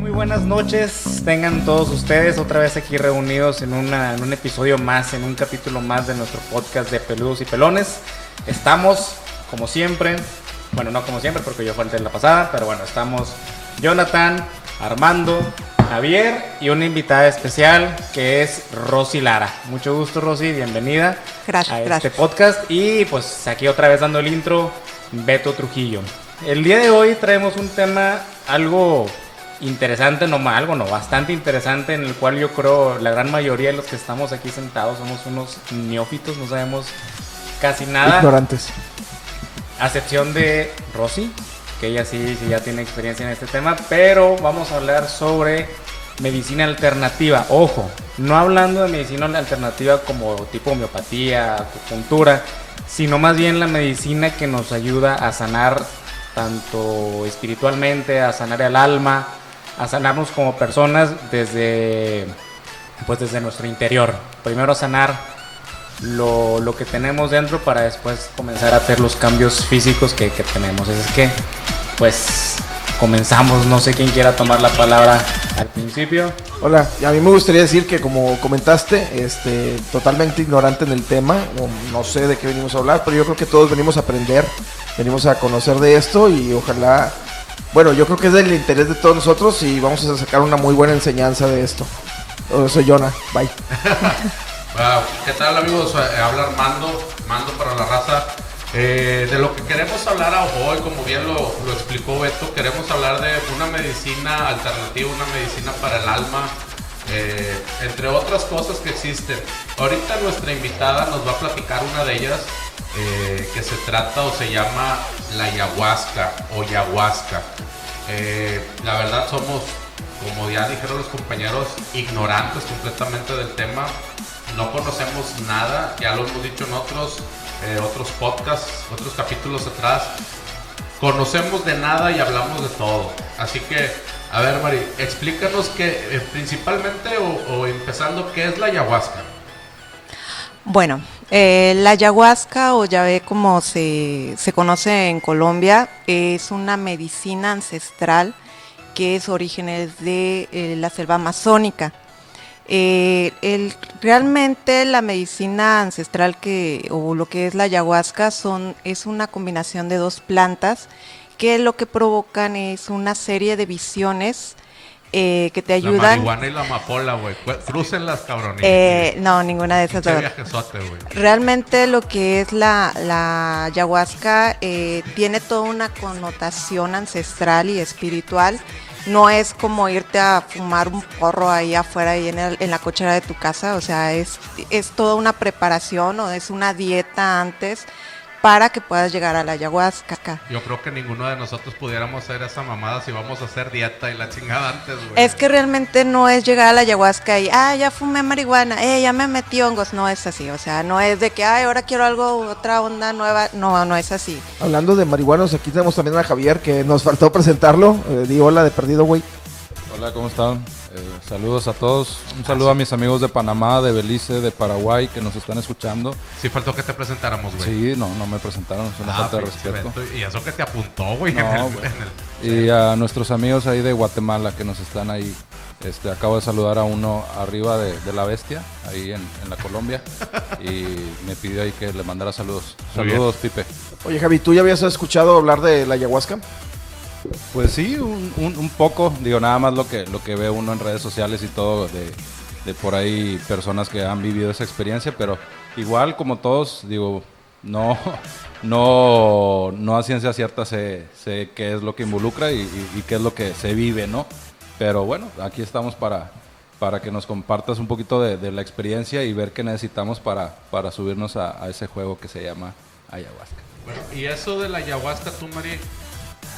muy buenas noches, tengan todos ustedes otra vez aquí reunidos en, en un episodio más, en un capítulo más de nuestro podcast de Peludos y Pelones. Estamos, como siempre, bueno, no como siempre porque yo falté en la pasada, pero bueno, estamos Jonathan, Armando, Javier y una invitada especial que es Rosy Lara. Mucho gusto, Rosy, bienvenida gracias, a este podcast. Y pues aquí otra vez dando el intro, Beto Trujillo. El día de hoy traemos un tema algo interesante, no algo, no, bastante interesante, en el cual yo creo la gran mayoría de los que estamos aquí sentados somos unos neófitos, no sabemos casi nada. Ignorantes. A excepción de Rosy, que ella sí, sí ya tiene experiencia en este tema, pero vamos a hablar sobre medicina alternativa. Ojo, no hablando de medicina alternativa como tipo homeopatía, acupuntura, sino más bien la medicina que nos ayuda a sanar tanto espiritualmente, a sanar el alma, a sanarnos como personas desde, pues desde nuestro interior. Primero sanar lo, lo, que tenemos dentro para después comenzar a hacer los cambios físicos que, que tenemos. Es que, pues, comenzamos. No sé quién quiera tomar la palabra al principio. Hola, y a mí me gustaría decir que como comentaste, este, totalmente ignorante en el tema, no, no, sé de qué venimos a hablar, pero yo creo que todos venimos a aprender, venimos a conocer de esto y ojalá, bueno, yo creo que es del interés de todos nosotros y vamos a sacar una muy buena enseñanza de esto. Yo soy Jonah, bye. ¿Qué tal amigos? Eh, habla Armando, Mando para la raza. Eh, de lo que queremos hablar hoy, como bien lo, explicó Beto, queremos hablar de una medicina alternativa, una medicina para el alma, eh, entre otras cosas que existen. Ahorita nuestra invitada nos va a platicar una de ellas eh, que se trata o se llama la ayahuasca o ayahuasca. La verdad somos, como ya dijeron los compañeros, ignorantes completamente del tema no conocemos nada, ya lo hemos dicho en otros, eh, otros podcasts, otros capítulos atrás. Conocemos de nada y hablamos de todo. Así que, a ver, Mari, explícanos que eh, principalmente o, empezando, ¿qué es la ayahuasca? Bueno, eh, la ayahuasca o ya ve como se, se conoce en Colombia, es una medicina ancestral que es orígenes de la selva amazónica. Eh, el, realmente la medicina ancestral que, o lo que es la ayahuasca son, es una combinación de dos plantas que lo que provocan es una serie de visiones eh, que te ayudan. La marihuana y la amapola, güey. Crucen las cabrones. Eh, no, ninguna de esas dos. Realmente lo que es la, la ayahuasca eh, tiene toda una connotación ancestral y espiritual no es como irte a fumar un porro ahí afuera y en, en la cochera de tu casa, o sea, es, es toda una preparación o es una dieta antes para que puedas llegar a la ayahuasca. Yo creo que ninguno de nosotros pudiéramos hacer esa mamada si vamos a hacer dieta y la chingada antes, güey. Es que realmente no es llegar a la ayahuasca y, ah, ya fumé marihuana, eh, ya me metí hongos. No es así, o sea, no es de que, ay, ahora quiero algo, otra onda nueva. No, no es así. Hablando de marihuanos, aquí tenemos también a Javier, que nos faltó presentarlo. Eh, di hola de perdido, güey. Hola, ¿cómo están? Eh, saludos a todos. Un saludo a mis amigos de Panamá, de Belice, de Paraguay que nos están escuchando. Sí, faltó que te presentáramos, güey. Sí, no, no me presentaron, es una ah, falta de respeto. Y eso que te apuntó, güey. Y a nuestros amigos ahí de Guatemala que nos están ahí. Este, acabo de saludar a uno arriba de, la bestia, ahí en, la Colombia. y me pidió ahí que le mandara saludos. Saludos, Pipe. Oye, Javi, ¿tú ya habías escuchado hablar de la ayahuasca? Pues sí, un, poco, digo, nada más lo que, lo que ve uno en redes sociales y todo de, de, por ahí personas que han vivido esa experiencia, pero igual como todos, digo, no, no, no a ciencia cierta sé, sé qué es lo que involucra y, qué es lo que se vive, ¿no? Pero bueno, aquí estamos para, para que nos compartas un poquito de, de la experiencia y ver qué necesitamos para, para subirnos a, a, ese juego que se llama ayahuasca. Bueno, y eso de la ayahuasca, tú, María,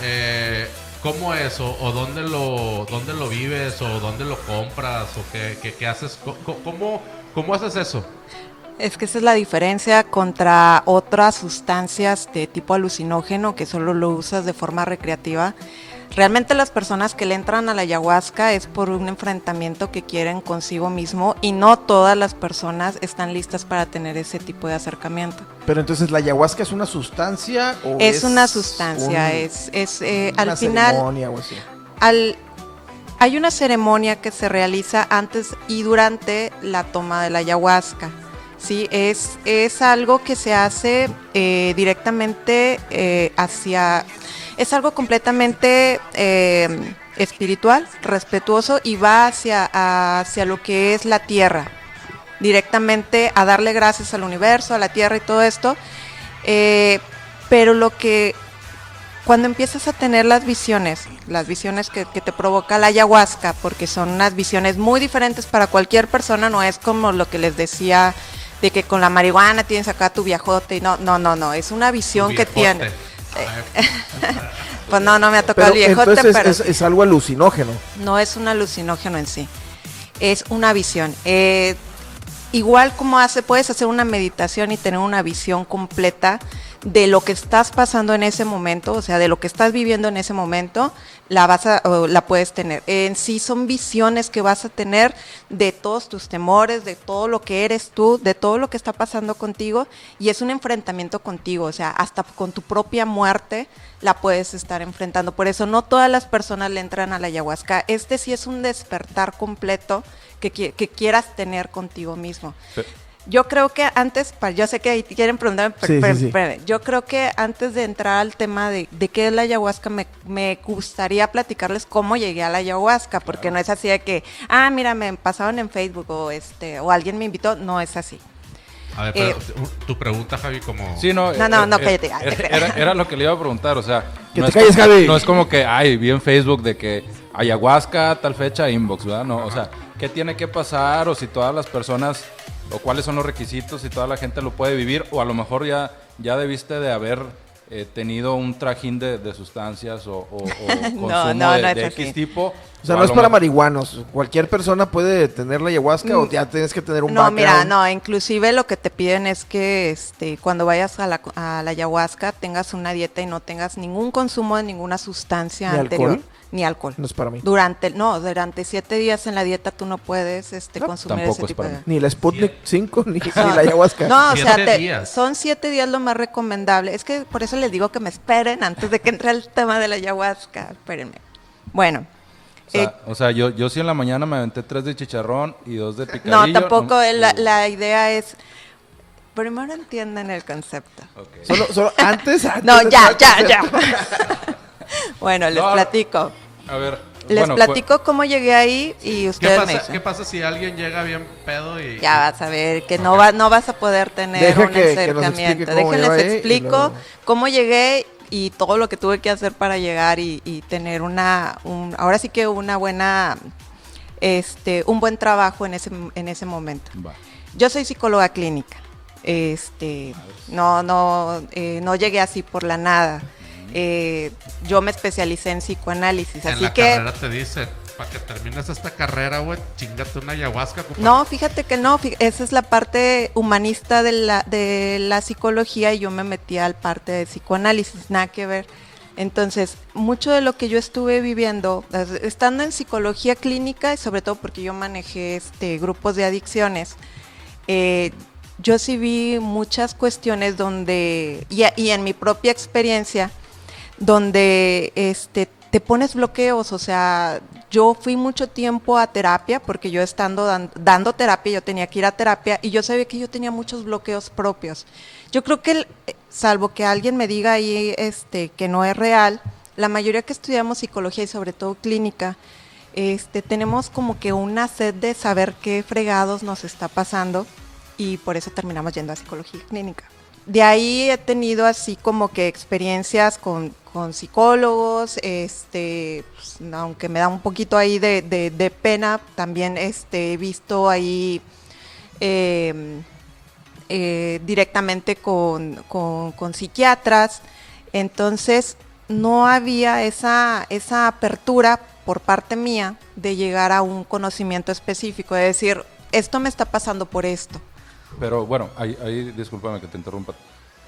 eh, ¿cómo es? O, dónde, lo, dónde lo vives? ¿O dónde lo compras? ¿O qué, qué, haces? ¿Cómo, ¿Cómo haces eso? Es que esa es la diferencia contra otras sustancias de tipo alucinógeno que solo lo usas de forma recreativa. Realmente las personas que le entran a la ayahuasca es por un enfrentamiento que quieren consigo mismo y no todas las personas están listas para tener ese tipo de acercamiento. Pero entonces la ayahuasca es una sustancia o es, una sustancia, un- es, es eh, una al final ceremonia o así? al, hay una ceremonia que se realiza antes y durante la toma de la ayahuasca. Sí, es, es algo que se hace eh, directamente eh, hacia... Es algo completamente eh, espiritual, respetuoso y va hacia, hacia lo que es la tierra. Directamente a darle gracias al universo, a la tierra y todo esto. Eh, pero lo que cuando empiezas a tener las visiones, las visiones que, que te provoca la ayahuasca, porque son unas visiones muy diferentes para cualquier persona, no es como lo que les decía de que con la marihuana tienes acá tu viajote, y no, no, no, no, es una visión que Viejote. Pues no, no me ha tocado Pero el viejote, entonces pero es, es algo alucinógeno. no es un alucinógeno en sí, es una visión. Eh, igual como hace, puedes hacer una meditación y tener una visión completa de lo que estás pasando en ese momento, o sea, de lo que estás viviendo en ese momento, la vas a, la puedes tener. En sí son visiones que vas a tener de todos tus temores, de todo lo que eres tú, de todo lo que está pasando contigo, y es un enfrentamiento contigo, o sea, hasta con tu propia muerte la puedes estar enfrentando. Por eso no todas las personas le entran a la ayahuasca. Este sí es un despertar completo que, que quieras tener contigo mismo. Yo creo que antes, yo sé que ahí quieren preguntarme, pero- Sí, pero- sí, sí. espérame. yo creo que antes de entrar al tema de, de qué es la ayahuasca, me, me gustaría platicarles cómo llegué a la ayahuasca, porque no es así de que, ah, mira, me pasaron en Facebook o, este, o alguien me invitó, no es así. A ver, pero Eh, tu- pregunta, Javi, como... Sí, no. No, no, eh, no, eh, cállate, te Era, lo que le iba a preguntar, o sea. Que no te es calles, como- Javi. No es como que, ay, vi en Facebook de que ayahuasca, tal fecha, inbox, ¿verdad? No, o sea, ¿qué tiene que pasar? O si todas las personas, o cuáles son los requisitos, si toda la gente lo puede vivir, o a lo mejor ya, ya debiste de haber eh, tenido un trajín de, de sustancias o, o- o consumo No, no, de, no. X tipo. O sea, no es para marihuanos. Cualquier persona puede tener la ayahuasca o ya tienes que tener un Mm. No, mira, no, inclusive lo que te piden es que este, cuando vayas a la, a la ayahuasca tengas una dieta y no tengas ningún consumo de ninguna sustancia ¿Ni anterior. alcohol? Ni alcohol. No es para mí. Durante, no, durante siete días en la dieta tú no puedes este, No, consumir tampoco ese es tipo para de... mí. Ni la Sputnik 5 ni, ni No, la ayahuasca. No, o sea, Siete te- días. son siete días lo más recomendable. Es que por eso les digo que me esperen antes de que entre el tema de la ayahuasca. Espérenme. Bueno. O sea, eh, o sea, yo, yo sí en la mañana me aventé tres de chicharrón y dos de picadillo. no, tampoco no- eh, la, la idea es... Primero entiendan el concepto. Solo, solo antes, antes No, ya, ya, ya. bueno, les No. platico. A ver. Les bueno, pues, platico cómo llegué ahí y ¿Qué ustedes me pasa, dicen. ¿Qué pasa si alguien llega bien pedo y... Ya vas a ver que no, va, no vas a poder tener Deja un que- acercamiento. Déjenles explico luego- cómo llegué y todo lo que tuve que hacer para llegar y, y tener una, un- ahora sí que una buena, este, un buen trabajo en ese, en ese momento. Va. Yo soy psicóloga clínica. Este, no, no, eh, no llegué así por la nada. Eh, yo me especialicé en psicoanálisis, En así la que carrera te dicen, para que termines esta carrera, güey, chingate una ayahuasca. compadre". No, fíjate que no, esa es la parte humanista de la, de la psicología y yo me metí al parte de psicoanálisis, nada que ver. Entonces, mucho de lo que yo estuve viviendo, es- estando en psicología clínica y sobre todo porque yo manejé este, grupos de adicciones, eh, yo sí vi muchas cuestiones donde, y en mi propia experiencia, donde este, te pones bloqueos, o sea, yo fui mucho tiempo a terapia, porque yo estando dan- dando terapia, yo tenía que ir a terapia y yo sabía que yo tenía muchos bloqueos propios. Yo creo que, salvo que alguien me diga ahí este, que no es real, la mayoría que estudiamos psicología y sobre todo clínica, este, tenemos como que una sed de saber qué fregados nos está pasando y por eso terminamos yendo a psicología clínica. De ahí he tenido así como que experiencias con, con psicólogos, este, pues, aunque me da un poquito ahí de, de- pena, también este, he visto ahí eh, eh, directamente con, con- con psiquiatras. Entonces, no había esa, esa apertura por parte mía de llegar a un conocimiento específico, de decir, esto me está pasando por esto. Pero bueno, ahí, ahí discúlpame que te interrumpa.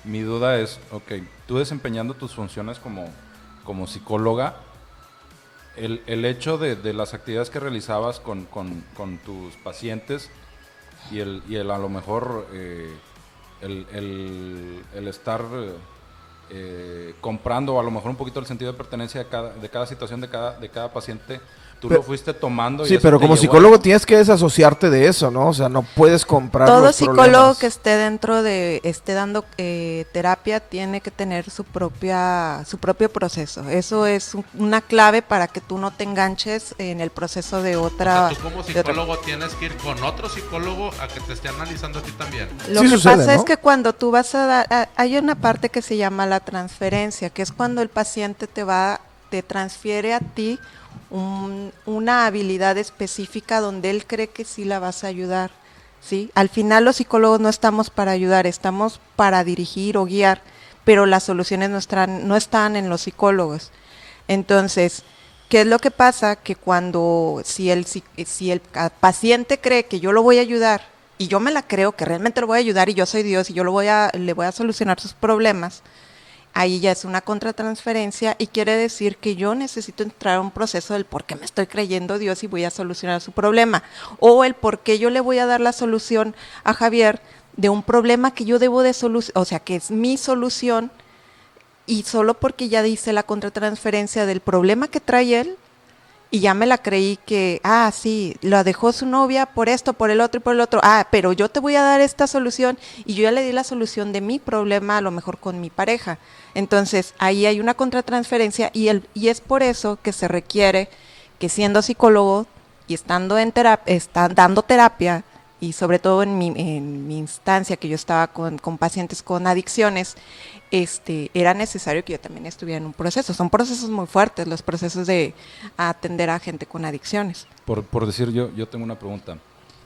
Mi duda es, ok, tú desempeñando tus funciones como, como psicóloga, el, el hecho de, de las actividades que realizabas con, con- tus pacientes y el, y el a lo mejor eh, el, el- estar eh, comprando a lo mejor un poquito el sentido de pertenencia de cada, de cada situación de cada, de cada paciente, tú Pero- lo fuiste tomando. y Sí, pero como a- psicólogo tienes que desasociarte de eso, ¿no? O sea, no puedes comprar Todo los psicólogo problemas. que esté dentro de, esté dando eh, terapia, tiene que tener su propia, su propio proceso. Eso es un- una clave para que tú no te enganches en el proceso de O otra. sea, tú como psicólogo tienes que ir con otro psicólogo a que te esté analizando a ti también. Lo Sí que sucede, pasa ¿no? es que cuando tú vas a dar, a- hay una parte que se llama la transferencia, que es cuando el paciente te va, te transfiere a ti un- una habilidad específica donde él cree que sí la vas a ayudar. ¿sí? Al final los psicólogos no estamos para ayudar, estamos para dirigir o guiar, pero las soluciones no están, no están en los psicólogos. Entonces, ¿qué es lo que pasa? Que cuando, si el, si, el paciente cree que yo lo voy a ayudar y yo me la creo que realmente lo voy a ayudar y yo soy Dios y yo lo voy a, le voy a solucionar sus problemas, ahí ya es una contratransferencia y quiere decir que yo necesito entrar a un proceso del por qué me estoy creyendo Dios y voy a solucionar su problema. O el por qué yo le voy a dar la solución a Javier de un problema que yo debo de solucionar, o sea, que es mi solución y solo porque ya dice la contratransferencia del problema que trae él y ya me la creí que, ah, sí, lo dejó su novia por esto, por el otro y por el otro, ah, pero yo te voy a dar esta solución y yo ya le di la solución de mi problema a lo mejor con mi pareja. Entonces, ahí hay una contratransferencia y, el, y es por eso que se requiere que siendo psicólogo y estando en terapia, está dando terapia, y sobre todo en mi, en mi instancia que yo estaba con, con pacientes con adicciones, este, era necesario que yo también estuviera en un proceso. Son procesos muy fuertes, los procesos de atender a gente con adicciones. Por, por decir yo, yo tengo una pregunta.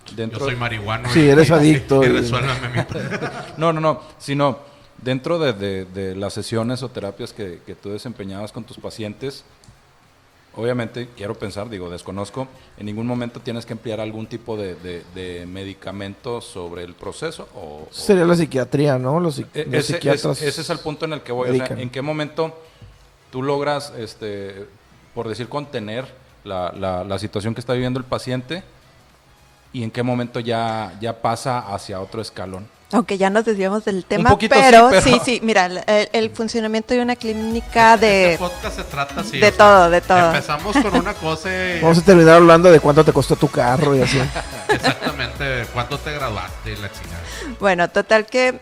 Yo Dentro, soy marihuano. Sí, y- eres y- adicto Y, y- resuélvame mi No, no, no, sino dentro de, de- de las sesiones o terapias que, que tú desempeñabas con tus pacientes, obviamente quiero pensar, digo, desconozco, en ningún momento tienes que emplear algún tipo de, de- de medicamento sobre el proceso o... o- Sería la psiquiatría, ¿no? Los, E- los ese, psiquiatras. ese- ese es el punto en el que voy. O sea. ¿En qué momento tú logras, este, por decir, contener la, la- la situación que está viviendo el paciente y en qué momento ya, ya pasa hacia otro escalón? Aunque ya nos desviamos del tema, poquito sí, pero, pero- sí, sí, mira, el, funcionamiento de una clínica Este de... podcast se trata así. de o sea, todo, de todo. Empezamos con una cosa y Vamos a terminar hablando de cuánto te costó tu carro y así. exactamente cuándo te graduaste y la chingada. Bueno, total que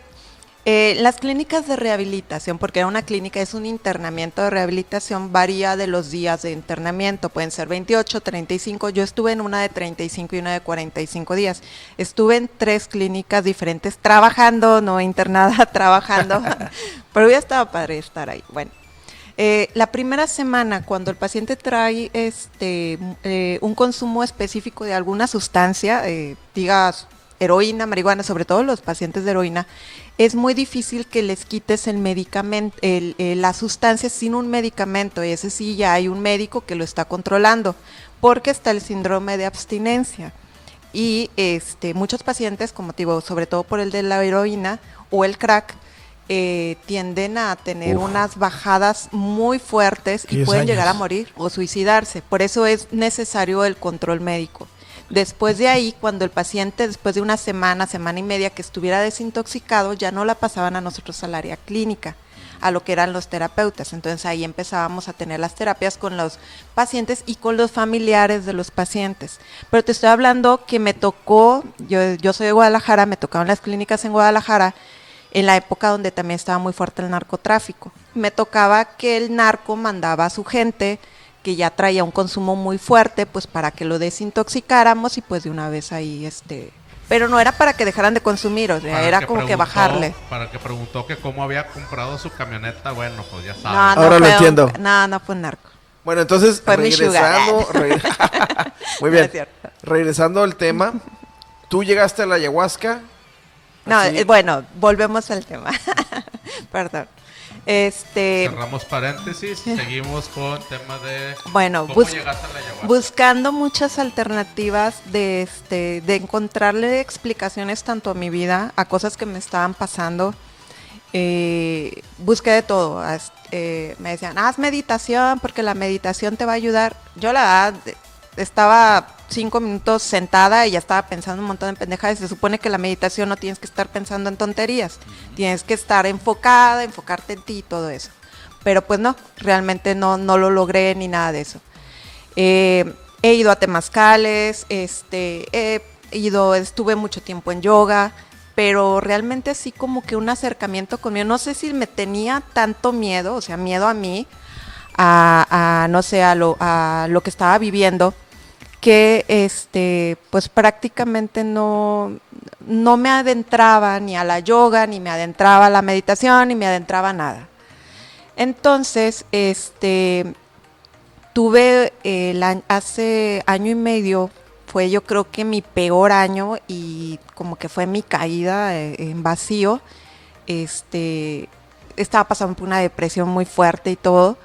eh, las clínicas de rehabilitación, porque una clínica es un internamiento de rehabilitación, varía de los días de internamiento, pueden ser 28, 35, yo estuve en una de 35 y una de 45 días. Estuve en tres clínicas diferentes trabajando, no internada, trabajando, pero ya estaba padre estar ahí. Bueno. Eh, la primera semana, cuando el paciente trae este, eh, un consumo específico de alguna sustancia, eh, digas heroína, marihuana, sobre todo los pacientes de heroína, es muy difícil que les quites el medicamento, el- eh, la sustancia sin un medicamento. Y ese sí ya hay un médico que lo está controlando, porque está el síndrome de abstinencia. Y este, muchos pacientes, como te digo, sobre todo por el de la heroína o el crack, eh, tienden a tener Uf. unas bajadas muy fuertes y 10 pueden llegar a morir o suicidarse. Por eso es necesario el control médico. Después de ahí, cuando el paciente, después de una semana, semana y media que estuviera desintoxicado, ya no la pasaban a nosotros al área clínica, a lo que eran los terapeutas. Entonces ahí empezábamos a tener las terapias con los pacientes y con los familiares de los pacientes. Pero te estoy hablando que me tocó, yo, soy de Guadalajara, me tocaron las clínicas en Guadalajara, en la época donde también estaba muy fuerte el narcotráfico. Me tocaba que el narco mandaba a su gente que ya traía un consumo muy fuerte, pues para que lo desintoxicáramos y pues de una vez ahí, este, pero no era para que dejaran de consumir, o sea, Para era como que bajarle. Para el que preguntó que cómo había comprado su camioneta, bueno, pues ya No, sabes. no Ahora lo fue un- entiendo. No, no fue un narco. Bueno, entonces, Fue mi regresando. Muy bien. regresando al tema, tú llegaste a la ayahuasca. No, así- eh, bueno, volvemos al tema. Perdón. Este, Cerramos paréntesis, seguimos con tema de Bueno, cómo bus- llegaste a la ayahuasca. buscando muchas alternativas de este de encontrarle explicaciones tanto a mi vida a cosas que me estaban pasando eh, busqué de todo. Eh, me decían, haz meditación porque la meditación te va a ayudar. Yo la verdad estaba cinco minutos sentada y ya estaba pensando un montón de pendejadas. Se supone que la meditación no tienes que estar pensando en tonterías. Tienes que estar enfocada, enfocarte en ti y todo eso. Pero pues no, realmente no, no lo logré ni nada de eso. Eh, he ido a temazcales, este, he ido, estuve mucho tiempo en yoga, pero realmente así como que un acercamiento conmigo, no sé si me tenía tanto miedo, o sea, miedo a mí, a, a, no sé, a lo, a lo que estaba viviendo, que este, pues prácticamente no, no me adentraba ni a la yoga, ni me adentraba a la meditación, ni me adentraba a nada. Entonces, este, tuve eh, año- hace año y medio, fue yo creo que mi peor año y como que fue mi caída eh, en vacío. Este, estaba pasando por una depresión muy fuerte y todo.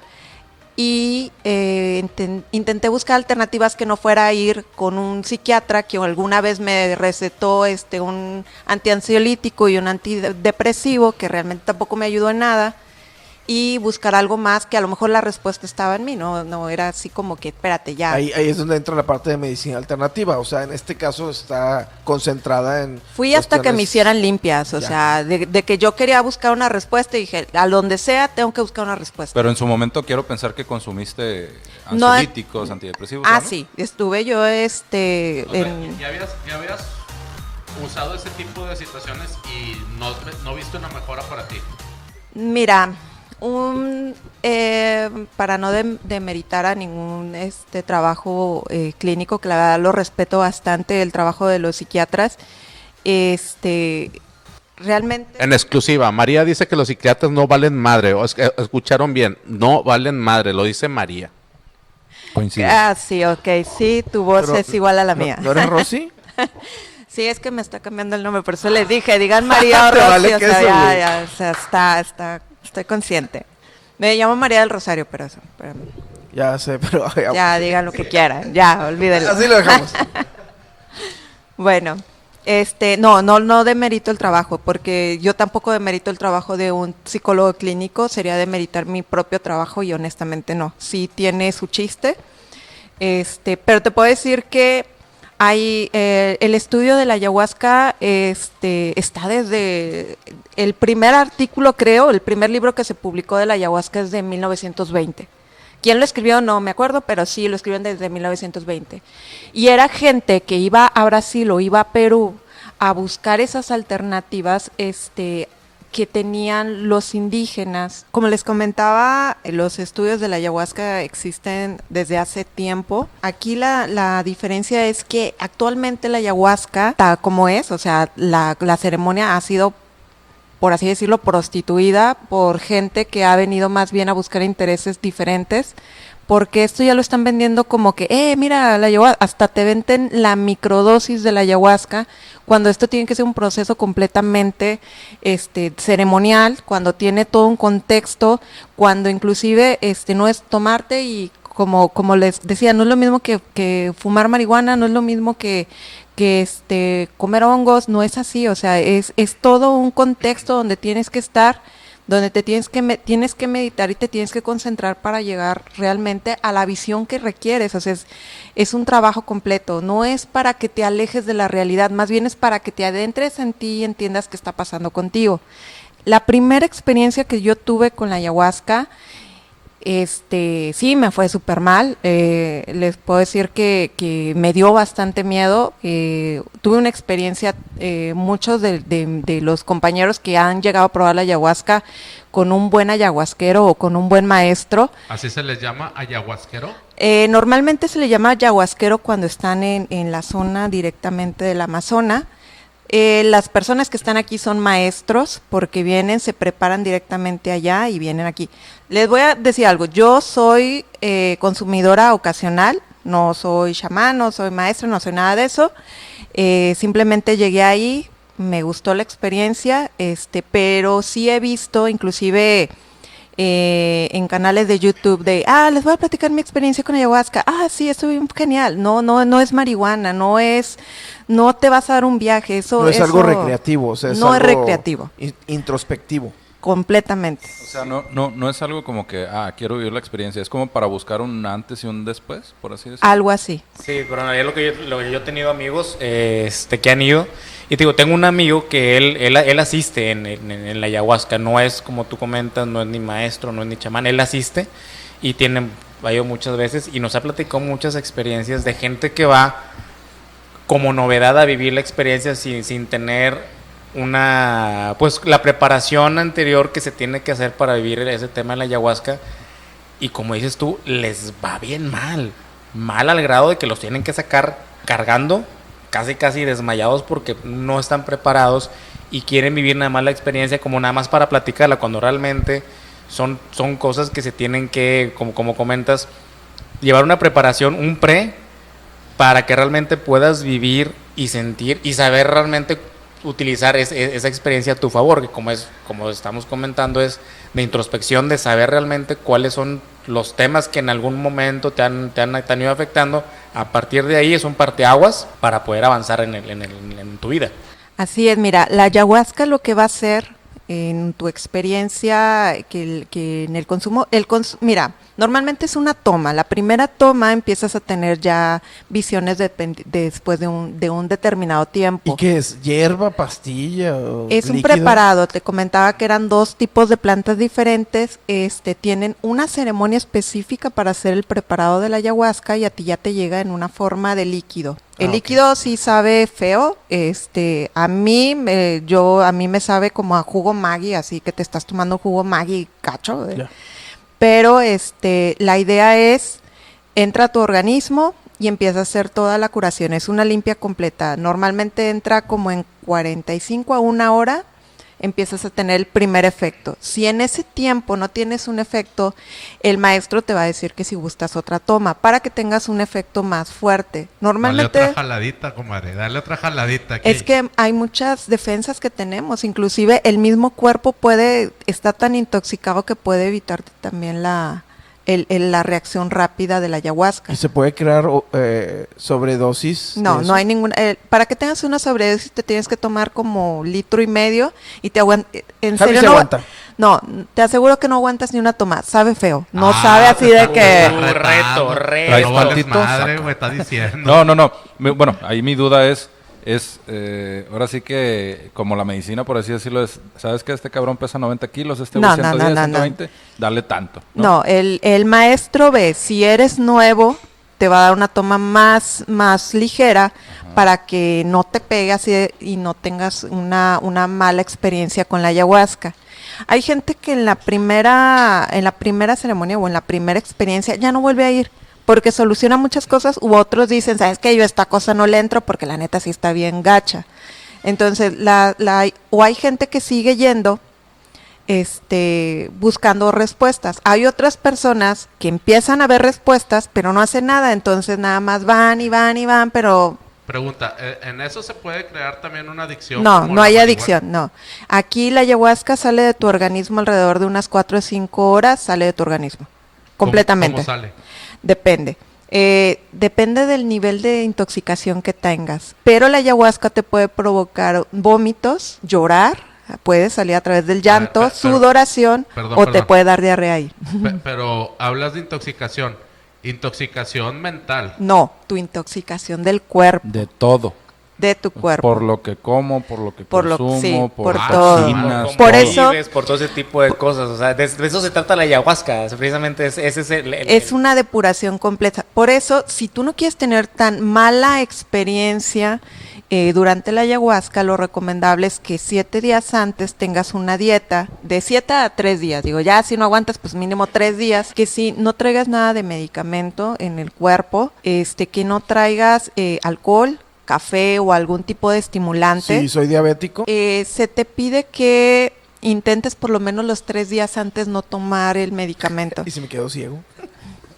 Y eh, inten- intenté buscar alternativas que no fuera a ir con un psiquiatra que alguna vez me recetó este, un antiansiolítico y un antidepresivo que realmente tampoco me ayudó en nada y buscar algo más que a lo mejor la respuesta estaba en mí, no, no era así como que espérate ya. Ahí, ahí es donde entra la parte de medicina alternativa. O sea, en este caso está concentrada en. Fui hasta que me hicieran limpias, o Ya. sea, de, de que yo quería buscar una respuesta y dije, a donde sea tengo que buscar una respuesta. Pero en su momento quiero pensar que consumiste No, ansiolíticos, antidepresivos. ah, ¿no? sí, estuve yo este O sea, en- ya, habías, ya habías usado ese tipo de situaciones y no, no viste una mejora para ti. Mira, un, eh, para no dem- demeritar a ningún este trabajo eh, clínico, que la verdad lo respeto bastante, el trabajo de los psiquiatras, este, realmente... En exclusiva, María dice que los psiquiatras no valen madre. O es que, escucharon bien, no valen madre, lo dice María. Coincido. Ah, sí, ok, sí, tu voz Pero, es igual a la ¿no- mía. ¿No eres Rosy? Sí, es que me está cambiando el nombre, por eso les dije, digan María o Rosy, vale o sea, ya, güey. ya, o sea, está, está, estoy consciente. Me llamo María del Rosario, pero eso, pero Ya sé, pero. ya digan lo que quieran, ya, olvídenlo. Así lo dejamos. Bueno, este, no, no, no demerito el trabajo, porque yo tampoco demerito el trabajo de un psicólogo clínico, sería demeritar mi propio trabajo y honestamente no. Sí tiene su chiste, este, pero te puedo decir que hay eh, el estudio de la ayahuasca, este, está desde el primer artículo, creo, el primer libro que se publicó de la ayahuasca es de 1920. ¿Quién lo escribió? No me acuerdo, pero sí lo escribieron desde 1920. Y era gente que iba a Brasil o iba a Perú a buscar esas alternativas este, que tenían los indígenas. Como les comentaba, los estudios de la ayahuasca existen desde hace tiempo. Aquí la, la diferencia es que actualmente la ayahuasca está como es, o sea, la, la ceremonia ha sido por así decirlo, prostituida por gente que ha venido más bien a buscar intereses diferentes, porque esto ya lo están vendiendo como que, eh, mira, la ayahuasca, hasta te venden la microdosis de la ayahuasca, cuando esto tiene que ser un proceso completamente este, ceremonial, cuando tiene todo un contexto, cuando inclusive este, no es tomarte y como, como les decía, no es lo mismo que, que fumar marihuana, no es lo mismo que, que este comer hongos, no es así, o sea, es, es todo un contexto donde tienes que estar, donde te tienes que tienes que meditar y te tienes que concentrar para llegar realmente a la visión que requieres, es un trabajo completo, no es para que te alejes de la realidad, más bien es para que te adentres en ti y entiendas qué está pasando contigo. La primera experiencia que yo tuve con la ayahuasca, este, sí, me fue súper mal. eh, les puedo decir que, que me dio bastante miedo. eh, tuve una experiencia, eh, muchos de, de- de los compañeros que han llegado a probar la ayahuasca con un buen ayahuasquero o con un buen maestro. Así se les llama ayahuasquero. Eh, normalmente se le llama ayahuasquero cuando están en, en la zona directamente del Amazonas. Eh, las personas que están aquí son maestros porque vienen, se preparan directamente allá y vienen aquí. Les voy a decir algo, yo soy eh, consumidora ocasional, no soy chamán, no soy maestra, no soy nada de eso. Eh, simplemente llegué ahí, me gustó la experiencia, este, pero sí he visto inclusive eh, en canales de YouTube de, ah, les voy a platicar mi experiencia con ayahuasca. Ah, sí, estuvo bien genial. No, no, no es marihuana, no es, no te vas a dar un viaje. Eso, No es algo recreativo, o sea, es no es recreativo. in- introspectivo. Completamente. O sea, no, no, no es algo como que, ah, quiero vivir la experiencia. Es como para buscar un antes y un después, por así decirlo. Algo así. Sí, pero en realidad lo que yo, lo que yo he tenido amigos eh, este, que han ido. Y te digo, tengo un amigo que él, él, él asiste en, en- en la ayahuasca. No es como tú comentas, no es ni maestro, no es ni chamán. Él asiste y tiene, ha ido muchas veces y nos ha platicado muchas experiencias de gente que va como novedad a vivir la experiencia sin, sin tener una, pues la preparación anterior que se tiene que hacer para vivir ese tema de la ayahuasca. Y como dices tú, les va bien mal. Mal al grado de que los tienen que sacar cargando, casi casi desmayados porque no están preparados y quieren vivir nada más la experiencia como nada más para platicarla, cuando realmente son, son cosas que se tienen que, como, como comentas, llevar una preparación, un pre, para que realmente puedas vivir y sentir y saber realmente utilizar es- es- esa experiencia a tu favor, que como es como estamos comentando es de introspección, de saber realmente cuáles son los temas que en algún momento te han, te han, te han ido afectando. A partir de ahí es un parteaguas para poder avanzar en, el- en el- en tu vida. Así es, mira, la ayahuasca lo que va a hacer en tu experiencia que, el- que en el consumo, el cons- mira, normalmente es una toma. La primera toma empiezas a tener ya visiones después de un, de un determinado tiempo. ¿Y qué es? ¿Hierba, pastilla? o Es un preparado, te comentaba que eran dos tipos de plantas diferentes, este tienen una ceremonia específica para hacer el preparado de la ayahuasca y a ti ya te llega en una forma de líquido. El Ah, líquido sí sabe feo, este a mí me, yo a mí me sabe como a jugo Maggi, así que te estás tomando jugo Maggi cacho, ¿eh? Pero este la idea es entra a tu organismo y empieza a hacer toda la curación. Es una limpia completa. Normalmente entra como en 45 a una hora, empiezas a tener el primer efecto. Si en ese tiempo no tienes un efecto, el maestro te va a decir que si gustas otra toma para que tengas un efecto más fuerte. Dale Normalmente otra jaladita, comadre. Dale otra jaladita. aquí. es que hay muchas defensas que tenemos, inclusive el mismo cuerpo puede está tan intoxicado que puede evitarte también la el- el- la reacción rápida de la ayahuasca. ¿Y se puede crear eh, sobredosis? No, no hay ninguna. eh, para que tengas una sobredosis te tienes que tomar como litro y medio y te aguanta. En Javi serio se no. aguanta. No, te aseguro que no aguantas ni una toma. Sabe feo. No Ah, sabe así de que. Reto, reto. No madre, está diciendo. No, no, no. Bueno, ahí mi duda es, es eh, ahora sí que como la medicina, por así decirlo, es, ¿sabes que este cabrón pesa 90 kilos, este No, güey no, no, 110, no, no. 120? Dale tanto. No, el, el maestro ve, si eres nuevo, te va a dar una toma más, más ligera para que no te pegue así de- y no tengas una, una mala experiencia con la ayahuasca. Hay gente que en la primera, en la primera ceremonia o en la primera experiencia ya no vuelve a ir porque soluciona muchas cosas u otros dicen, sabes que yo a esta cosa no le entro porque la neta sí está bien gacha. Entonces, la, la, o hay gente que sigue yendo este, buscando respuestas. Hay otras personas que empiezan a ver respuestas, pero no hacen nada, entonces nada más van y van y van, pero Pregunta, ¿eh, ¿en eso se puede crear también una adicción? no, no hay adicción, no. Aquí la ayahuasca sale de tu organismo alrededor de unas 4 o 5 horas, sale de tu organismo, ¿Cómo- completamente. ¿Cómo sale? Depende. Eh, depende del nivel de intoxicación que tengas. Pero la ayahuasca te puede provocar vómitos, llorar, puede salir a través del llanto, pe- pero- sudoración perdón, o te puede dar diarrea ahí. Pe- pero hablas de intoxicación. Intoxicación mental. No, tu intoxicación del cuerpo, De todo. De tu cuerpo. Por lo que como, por lo que Por lo- consumo, sí, por, por todo. toxinas, Por, Por todo. eso- por todo ese tipo de cosas. O sea, de, de eso se trata la ayahuasca. Precisamente es- ese es el, el- es una depuración completa. Por eso, si tú no quieres tener tan mala experiencia eh, durante la ayahuasca, lo recomendable es que siete días antes tengas una dieta de siete a tres días. Digo, ya si no aguantas, pues mínimo tres días. Que si no traigas nada de medicamento en el cuerpo, este, que no traigas eh, alcohol, café o algún tipo de estimulante. Sí, soy diabético. Eh, se te pide que intentes por lo menos los tres días antes no tomar el medicamento. Y si me quedo ciego.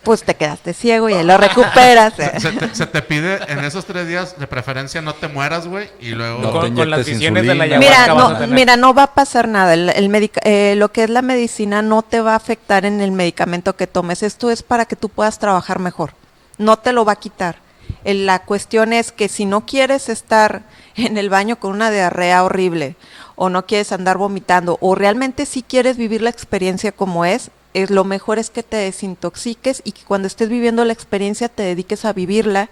Pues te quedaste ciego y ahí lo recuperas. Se, se te, se te pide en esos tres días, de preferencia, no te mueras, güey. Y luego. No con, con las visiones de la ayahuasca Mira, vas a no, tener. mira, no va a pasar nada. El, el medica- eh, lo que es la medicina no te va a afectar en el medicamento que tomes. Esto es para que tú puedas trabajar mejor. No te lo va a quitar. La cuestión es que si no quieres estar en el baño con una diarrea horrible o no quieres andar vomitando o realmente si quieres vivir la experiencia como es, es lo mejor es que te desintoxiques y que cuando estés viviendo la experiencia te dediques a vivirla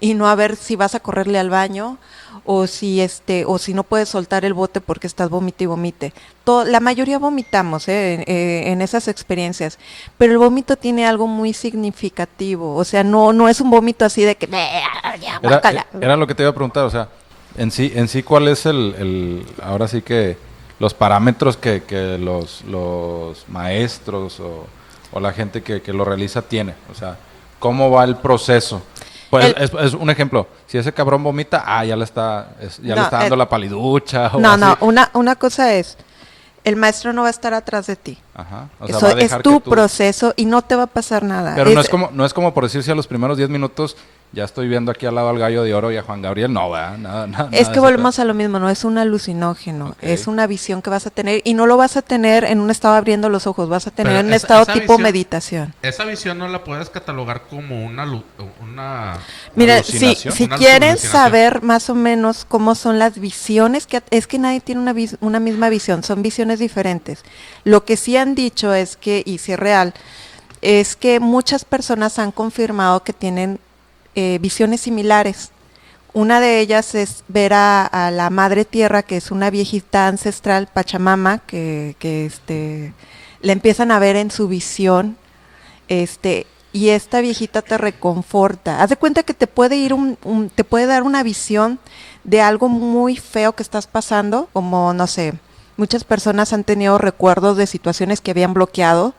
y no a ver si vas a correrle al baño o si este o si no puedes soltar el bote porque estás vomite y vomite. Todo- la mayoría vomitamos ¿eh? en, eh, en esas experiencias, pero el vómito tiene algo muy significativo, o sea, no no es un vómito así de que ya, Era, guácala. era lo que te iba a preguntar, o sea, en sí, en sí ¿cuál es el, el- ahora sí que los parámetros que, que los, los maestros o, o la gente que, que lo realiza tiene? O sea, ¿cómo va el proceso? Pues El- es, es un ejemplo, si ese cabrón vomita, ah, ya le está, es- ya le está dando el- la paliducha. o No, no, una una cosa es el maestro no va a estar atrás de ti. Ajá, o sea, Eso es tu tú- proceso y no te va a pasar nada. Pero no es como, no es como por decir si a los primeros 10 minutos ya estoy viendo aquí al lado al gallo de oro y a Juan Gabriel. No, ¿verdad? Nada, nada, Es que volvemos a lo mismo, no es un alucinógeno, es una visión que vas a tener y no lo vas a tener en un estado abriendo los ojos, vas a tener Pero en un esa- estado esa tipo visión- meditación. Esa visión no la puedes catalogar como una... una Mira, si, si Una quieren saber más o menos cómo son las visiones, que es que nadie tiene una, vis- una misma visión, son visiones diferentes. Lo que sí han dicho es que, y si es real, es que muchas personas han confirmado que tienen eh, visiones similares. Una de ellas es ver a, la Madre Tierra, que es una viejita ancestral, Pachamama, que, que este, la empiezan a ver en su visión este y esta viejita te reconforta. Haz de cuenta que te puede ir un, un- te puede dar una visión de algo muy feo que estás pasando, como no sé, muchas personas han tenido recuerdos de situaciones que habían bloqueado,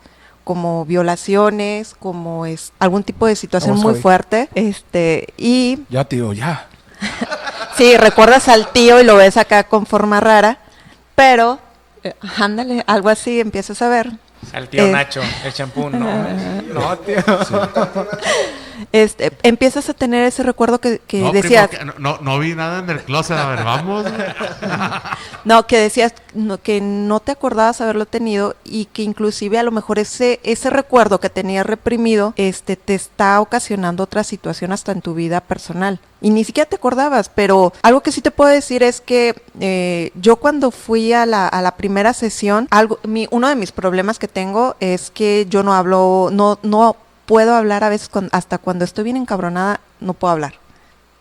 como violaciones, como es algún tipo de situación Vamos, muy Javi. fuerte, este y Ya, tío, ya. Sí, recuerdas al tío y lo ves acá con forma rara, pero eh, ándale, algo así empiezas a ver. Al tío Eh. Nacho, el champú, no. no, tío. Este, empiezas a tener ese recuerdo que, que no, primo, decías, que no, no vi nada en el closet. A ver, vamos. no, que decías no, que no te acordabas haberlo tenido y que inclusive a lo mejor ese ese recuerdo que tenías reprimido, este, te está ocasionando otra situación hasta en tu vida personal y ni siquiera te acordabas. Pero algo que sí te puedo decir es que eh, yo cuando fui a la, a la primera sesión, algo, mi, uno de mis problemas que tengo es que yo no hablo, no no puedo hablar a veces hasta cuando estoy bien encabronada, no puedo hablar.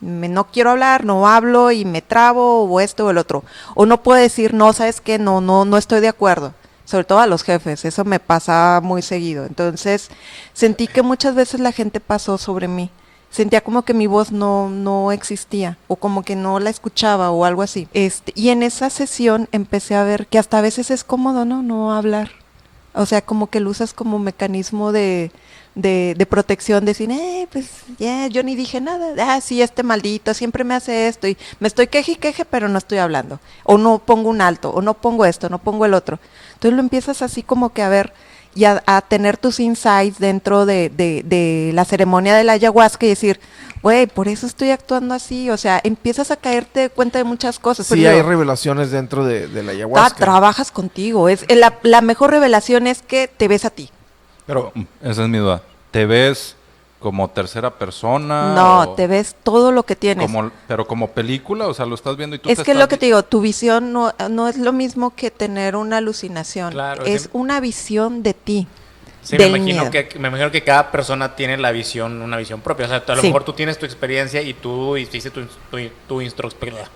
No quiero hablar, no hablo y me trabo o esto o el otro. O no puedo decir, no, sabes que no, no, no estoy de acuerdo. Sobre todo a los jefes, eso me pasa muy seguido. Entonces, sentí que muchas veces la gente pasó sobre mí. Sentía como que mi voz no, no existía o como que no la escuchaba o algo así. Este, y en esa sesión empecé a ver que hasta a veces es cómodo, ¿no? No hablar. O sea, como que lo usas como mecanismo de, de, de protección, decir, eh, pues ya, yo ni dije nada. Ah, sí, este maldito siempre me hace esto y me estoy queje y queje, pero no estoy hablando. O no pongo un alto, o no pongo esto, no pongo el otro. Entonces lo empiezas así como que a ver y a, a tener tus insights dentro de, de, de la ceremonia de la ayahuasca y decir, güey, por eso estoy actuando así. O sea, empiezas a caerte cuenta de muchas cosas. Sí, hay revelaciones dentro de, de la ah, ayahuasca. trabajas contigo. Es, la, la mejor revelación es que te ves a ti. Pero esa es mi duda. ¿Te ves como tercera persona? No, o te ves todo lo que tienes. Como, pero como película, o sea, lo estás viendo y tú es te que es estás lo que te digo, tu visión no, no es lo mismo que tener una alucinación. Claro, es sí. una visión de ti. Sí, me imagino, miedo. que, me imagino que cada persona tiene la visión, una visión propia. O sea, a lo Sí. mejor tú tienes tu experiencia y tú hiciste tu, tu, tu introspección.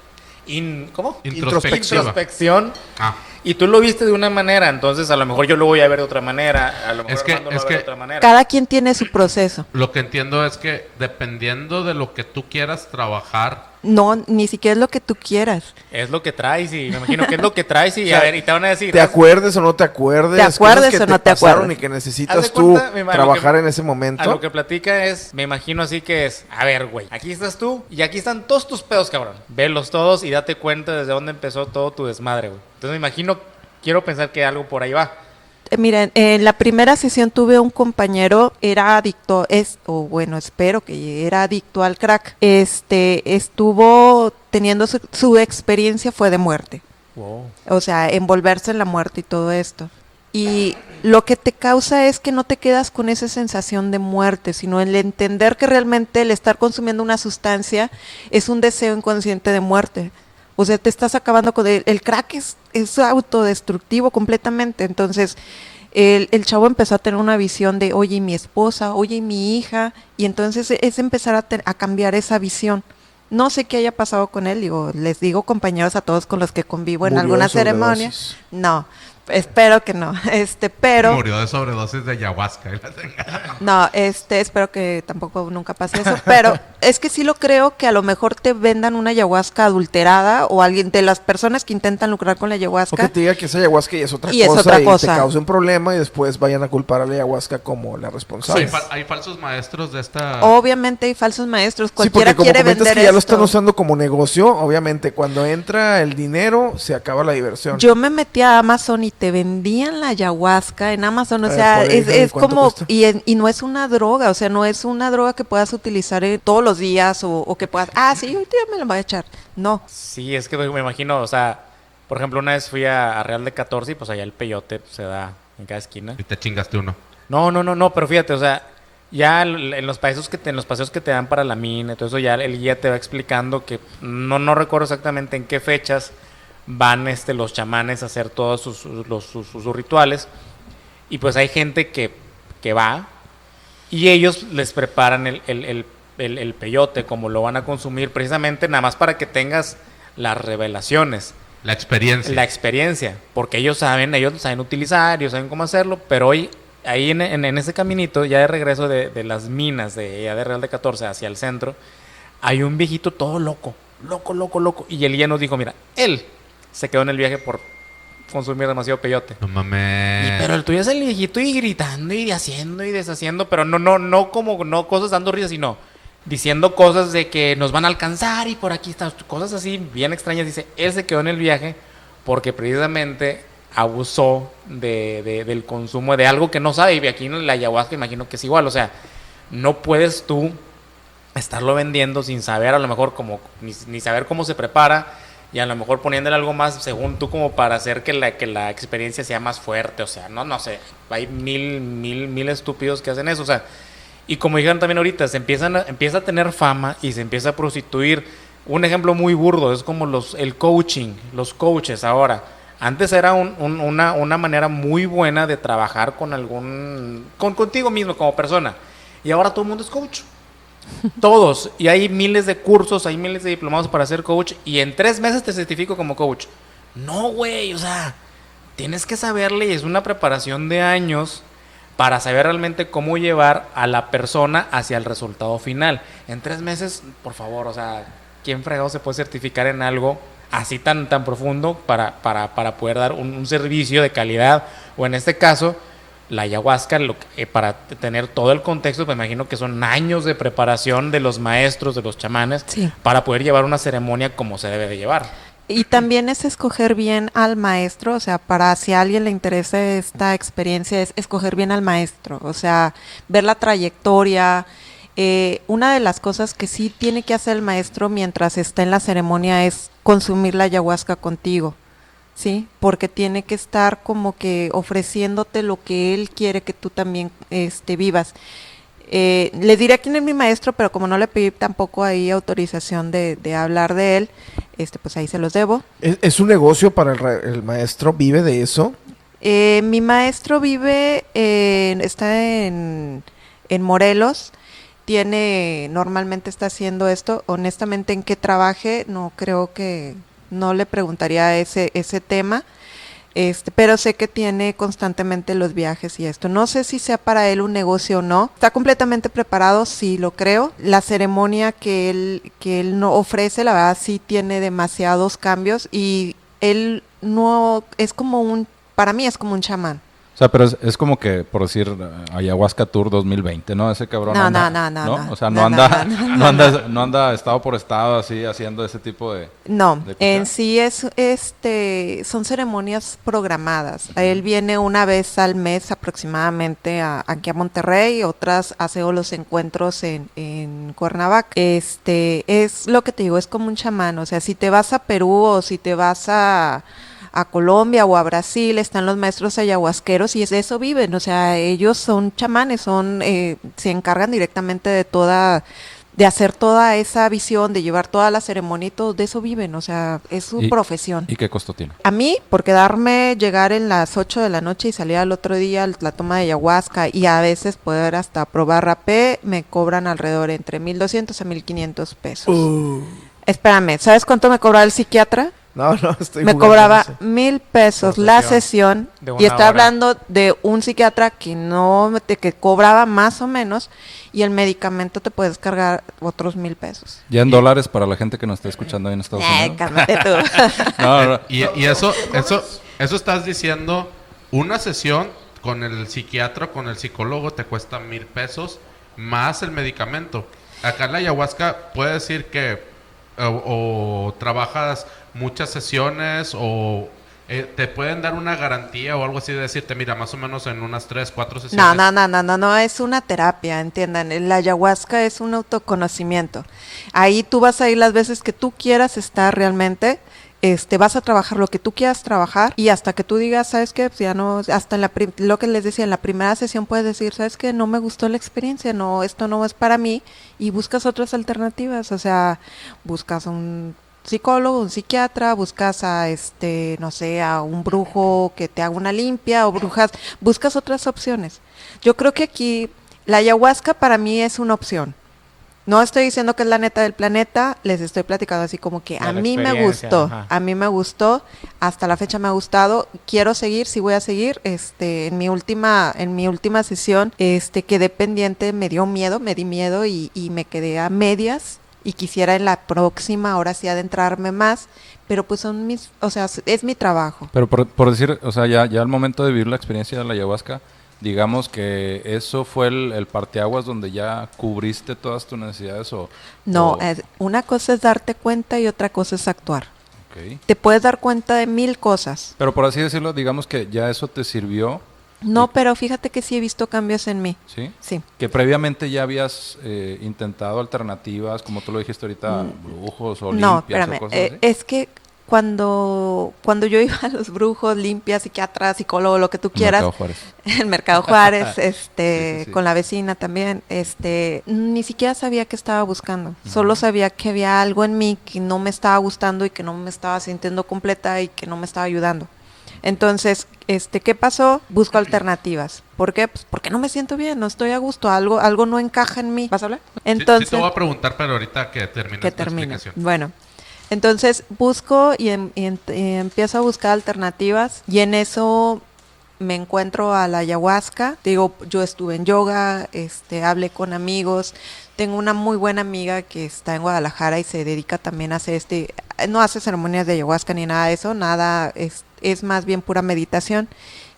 In, ¿Cómo? Introspectiva. Introspección. Ah, Y tú lo viste de una manera, entonces a lo mejor yo lo voy a ver de otra manera. A lo mejor Es que- Armando lo es va a ver que de otra manera. Cada quien tiene su proceso. lo que entiendo es que dependiendo de lo que tú quieras trabajar, No, ni siquiera es lo que tú quieras. Es lo que traes y me imagino que es lo que traes y, O sea, a ver, y te van a decir. ¿Te acuerdes o no te acuerdes? ¿Te acuerdes que o no te acuerdas? Y que necesitas tú cuenta, trabajar que- en ese A momento. lo que platica es, me imagino así que es, a ver, güey, aquí estás tú y aquí están todos tus pedos, cabrón. Velos todos y date cuenta desde dónde empezó todo tu desmadre, güey. Entonces me imagino, quiero pensar que algo por ahí va. Eh, Miren, en la primera sesión tuve un compañero, era adicto, es, o bueno, espero que era adicto al crack. Este, estuvo teniendo su, su experiencia fue de muerte. Wow. O sea, envolverse en la muerte y todo esto. Y lo que te causa es que no te quedas con esa sensación de muerte, sino el entender que realmente el estar consumiendo una sustancia es un deseo inconsciente de muerte. O sea, te estás acabando con el, el crack es, es autodestructivo completamente. Entonces, el, el, chavo empezó a tener una visión de, oye, mi esposa, oye, mi hija, y entonces es empezar a, a cambiar esa visión. No sé qué haya pasado con él, digo, les digo compañeros a todos con los que convivo en Murió alguna ceremonia. No, espero que no. Este, pero Murió de sobredosis de ayahuasca. chingada. no, este, espero que tampoco nunca pase eso, pero es que sí lo creo que a lo mejor te vendan una ayahuasca adulterada o alguien de las personas que intentan lucrar con la O que ayahuasca. te diga que es ayahuasca y es otra Y es cosa otra y cosa. te cause un problema y después vayan a culpar a la ayahuasca como la hay, responsable. fal- hay falsos maestros de esta. Obviamente hay falsos maestros, Sí, cualquiera porque como quiere comentas vender que ya lo esto. están usando como negocio, obviamente cuando entra el dinero se acaba la diversión. Yo me metí a Amazon y te vendían la ayahuasca en Amazon, o Eh, sea, es, ¿de es como, y, en- y no es una droga, o sea, no es una droga que puedas utilizar eh, todos los días o, o que puedas, ah, sí, ahorita ya me la voy a echar. No, Sí, es que me imagino, o sea, por ejemplo, una vez fui a, a Real de 14 y pues allá el peyote se da en cada esquina. Y te chingaste uno. No, no, no, no, pero fíjate, o sea, ya en los paseos que te, en los paseos que te dan para la mina, y todo eso ya el guía te va explicando que no no recuerdo exactamente en qué fechas van este los chamanes a hacer todos sus, sus- los- sus- sus rituales y pues hay gente que, que va y ellos les preparan el, el, el- el- peyote como lo van a consumir precisamente nada más para que tengas las revelaciones. La experiencia. La experiencia, porque ellos saben, ellos lo saben utilizar, ellos saben cómo hacerlo, pero hoy, ahí en, en- en ese caminito, ya de regreso de, de las minas de, ya de Real de 14 hacia el centro, hay un viejito todo loco, loco, loco, loco. Y el guía nos dijo, mira, él se quedó en el viaje por consumir demasiado peyote. No mames. Y- pero el tuyo es el viejito y gritando y haciendo y deshaciendo, pero no, no, no como no cosas dando risa, sino diciendo cosas de que nos van a alcanzar y por aquí están cosas así bien extrañas. Dice, él se quedó en el viaje porque precisamente abusó de, de- del consumo de algo que no sabe. Y aquí en la ayahuasca imagino que es igual. O sea, no puedes tú estarlo vendiendo sin saber a lo mejor como ni, ni saber cómo se prepara y a lo mejor poniéndole algo más según tú como para hacer que la que la experiencia sea más fuerte o sea no no sé hay mil mil mil estúpidos que hacen eso o sea y como dijeron también ahorita se empiezan a, empieza a tener fama y se empieza a prostituir. Un ejemplo muy burdo es como los el coaching los coaches. Ahora antes era un- un- una, una manera muy buena de trabajar con algún con contigo mismo como persona. Y ahora todo el mundo es coach todos. Y hay miles de cursos, hay miles de diplomados para ser coach. Y en tres meses te certifico como coach. No, güey, o sea, tienes que saberle y es una preparación de años para saber realmente cómo llevar a la persona hacia el resultado final. En tres meses, por favor, o sea, ¿quién fregado se puede certificar en algo así tan, tan profundo para, para, para poder dar un, un servicio de calidad? O en este caso, la ayahuasca, lo que- eh, para tener todo el contexto, me imagino que son años de preparación de los maestros, de los chamanes, Sí. para poder llevar una ceremonia como se debe de llevar. Y también es escoger bien al maestro, o sea, para si a alguien le interesa esta experiencia, es escoger bien al maestro, o sea, ver la trayectoria. Eh, una de las cosas que sí tiene que hacer el maestro mientras está en la ceremonia es consumir la ayahuasca contigo, ¿sí? Porque tiene que estar como que ofreciéndote lo que él quiere que tú también este, vivas. Eh, le diré quién es mi maestro, pero como no le pedí tampoco ahí autorización de, de hablar de él, este, pues ahí se los debo. ¿Es, es un negocio para el, el maestro? ¿Vive de eso? Eh, mi maestro vive, en- está en, en Morelos, tiene, normalmente está haciendo esto, honestamente en qué trabaje, no creo que, no le preguntaría ese, ese tema, este, pero sé que tiene constantemente los viajes y esto. No sé si sea para él un negocio o no. Está completamente preparado, sí lo creo. La ceremonia que él, que él no ofrece, la verdad sí tiene demasiados cambios y él no es como un, para mí es como un chamán. O sea, pero es, es como que, por decir, Ayahuasca Tour 2020, ¿no? Ese cabrón No, anda, no, no, no, no. O sea, no, anda, no, anda, no anda estado por estado así haciendo ese tipo de... No, de en sí es este son ceremonias programadas. Él viene una vez al mes aproximadamente a, aquí a Monterrey, otras hace los encuentros en, en Cuernavaca. Este es lo que te digo, es como un chamán. O sea, si te vas a Perú o si te vas a, a Colombia o a Brasil, están los maestros ayahuasqueros y es de eso viven, o sea, ellos son chamanes, son, eh, se encargan directamente de toda de hacer toda esa visión, de llevar toda la ceremonia y todo, de eso viven, o sea, es su Y- profesión. ¿Y qué costo tiene? A mí, por quedarme, llegar en las 8 de la noche y salir al otro día a la toma de ayahuasca y a veces poder hasta probar rapé, me cobran alrededor entre 1.200 a 1.500 pesos. Uh, Espérame, ¿sabes cuánto me cobraba el psiquiatra? No, no, estoy me cobraba mil pesos la sesión y hora. hablando de un psiquiatra que no de que cobraba más o menos y el medicamento te puedes cargar otros mil pesos. Ya en dólares para la gente que nos está escuchando ahí en Estados Unidos. cálmate tú. No, no, Y, y eso, eso, eso estás diciendo, una sesión con el psiquiatra, con el psicólogo, te cuesta mil pesos más el medicamento. Acá en la ayahuasca puede decir que o, o trabajas muchas sesiones o eh, te pueden dar una garantía o algo así de decirte, mira, más o menos en unas tres, cuatro sesiones. No, no, no, no, no, no, es una terapia, entiendan. La ayahuasca es un autoconocimiento. Ahí tú vas a ir las veces que tú quieras estar realmente. Este, vas a trabajar lo que tú quieras trabajar y hasta que tú digas, ¿sabes qué? Pues ya no, hasta en la lo que les decía, en la primera sesión puedes decir, ¿sabes qué? No me gustó la experiencia, no, esto no es para mí y buscas otras alternativas, o sea, buscas un psicólogo, un psiquiatra, buscas a este, no sé, a un brujo que te haga una limpia o brujas, buscas otras opciones. Yo creo que aquí la ayahuasca para mí es una opción. No estoy diciendo que es la neta del planeta, les estoy platicando así como que a mí me gustó, ajá. a mí me gustó, hasta la fecha me ha gustado, quiero seguir, sí voy a seguir, este, en mi última, en mi última sesión, este, quedé pendiente, me dio miedo, me di miedo y, y me quedé a medias y quisiera en la próxima ahora sí adentrarme más, pero pues son mis, o sea, es mi trabajo. Pero por, por decir, o sea, ya, ya al momento de vivir la experiencia de la ayahuasca, digamos que eso fue el, el parteaguas donde ya cubriste todas tus necesidades o... No, o- es- una cosa es darte cuenta y otra cosa es actuar. Te puedes dar cuenta de mil cosas. Pero por así decirlo, digamos que ya eso te sirvió, No, pero fíjate que sí he visto cambios en mí. ¿sí? Sí. Que previamente ya habías eh, intentado alternativas, como tú lo dijiste ahorita, brujos o Mm. no, limpias espérame. o cosas eh, así. es que cuando, cuando yo iba a los brujos, limpias, psiquiatras, psicólogo, lo que tú En quieras, Mercado Juárez. en Mercado Juárez, este, Sí, sí, sí. con la vecina también, este, ni siquiera sabía qué estaba buscando. Solo sabía que había algo en mí que no me estaba gustando y que no me estaba sintiendo completa y que no me estaba ayudando. Entonces, este, ¿qué pasó? Busco alternativas. ¿Por qué? Pues porque no me siento bien, no estoy a gusto, algo, algo no encaja en mí. ¿Vas a hablar? Entonces, sí, te voy a preguntar, pero ahorita que termine que termine. explicación. Bueno, entonces busco y, em- y ent- y empiezo a buscar alternativas y en eso me encuentro a la ayahuasca. Digo, yo estuve en yoga, este, hablé con amigos. Tengo una muy buena amiga que está en Guadalajara y se dedica también a hacer este, no hace ceremonias de ayahuasca ni nada de eso, nada, es, es más bien pura meditación.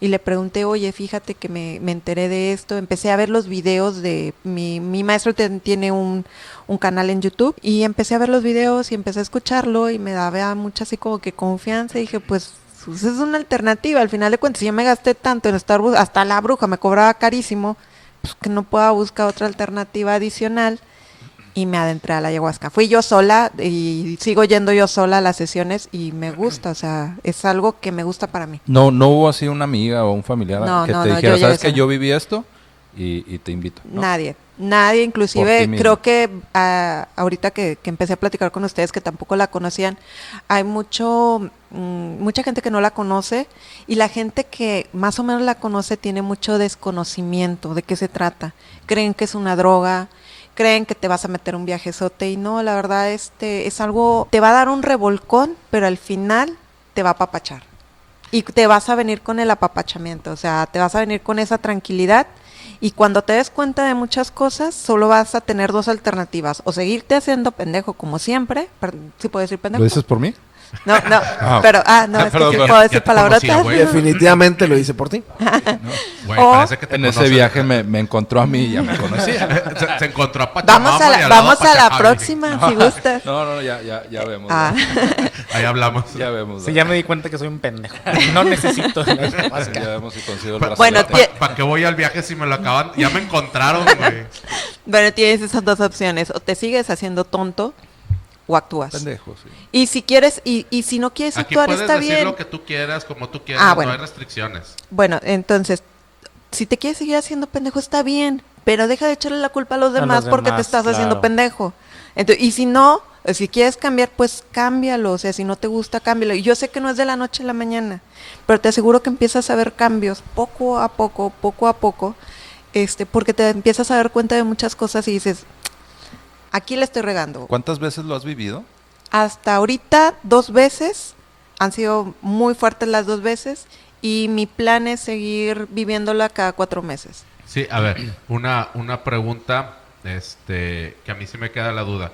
Y le pregunté, oye, fíjate que me, me enteré de esto. Empecé a ver los videos de mi, mi maestro tiene un, un canal en YouTube y empecé a ver los videos y empecé a escucharlo y me daba mucha así como que confianza y dije, pues, pues es una alternativa. Al final de cuentas, si yo me gasté tanto en estar, bu- hasta la bruja me cobraba carísimo, pues que no pueda buscar otra alternativa adicional y me adentré a la ayahuasca. Fui yo sola y sigo yendo yo sola a las sesiones y me gusta, o sea, es algo que me gusta para mí. No, no hubo así una amiga o un familiar No, que no, te no, dijera, ¿sabes que sola". yo viví esto? Y, y te invito. Nadie, nadie, inclusive creo que ah, ahorita que, que empecé a platicar con ustedes que tampoco la conocían, hay mucho, mm, mucha gente que no la conoce y la gente que más o menos la conoce tiene mucho desconocimiento de qué se trata. Creen que es una droga, creen que te vas a meter un viajezote y no, la verdad este es algo, te va a dar un revolcón, pero al final te va a apapachar. Y te vas a venir con el apapachamiento, o sea, te vas a venir con esa tranquilidad y cuando te des cuenta de muchas cosas, solo vas a tener dos alternativas, o seguirte haciendo pendejo como siempre, si puedo decir pendejo? ¿Lo dices por mí? No, no, pero, ah, no, es que Perdón, perdón. puedo decir te palabrotas. Definitivamente lo hice por ti. Güey, O- parece que te En ese viaje me, me encontró a mí y ya me conocía. se, se encontró a Pachamama Vamos a la, vamos a la próxima, si gustas. No, no, ya, ya, ya vemos. Ah. ya. Ahí hablamos. Ya vemos. Sí, ya me di cuenta que soy un pendejo. No necesito Ya vemos si consigo el Pa- Bueno, ¿Para qué voy al viaje si me lo acaban? Ya me encontraron, güey. Bueno, tienes esas dos opciones. O te sigues haciendo tonto o actúas. Pendejo, sí. Y si quieres, y, y si no quieres Aquí actuar, puedes está decir bien. lo que tú quieras, como tú quieras, Ah, bueno. no hay restricciones. Bueno, entonces, si te quieres seguir haciendo pendejo, está bien, pero deja de echarle la culpa a los los demás porque te demás, estás haciendo claro. pendejo. Entonces, y si no, si quieres cambiar, pues cámbialo. O sea, si no te gusta, cámbialo. Y yo sé que no es de la noche a la mañana, pero te aseguro que empiezas a ver cambios poco a poco, poco a poco, este, porque te empiezas a dar cuenta de muchas cosas y dices, aquí le estoy regando. ¿Cuántas veces lo has vivido? Hasta ahorita dos veces, han sido muy fuertes las dos veces y mi plan es seguir viviéndola cada cuatro meses. Sí, a ver, una, una pregunta este, que a mí sí me queda la duda.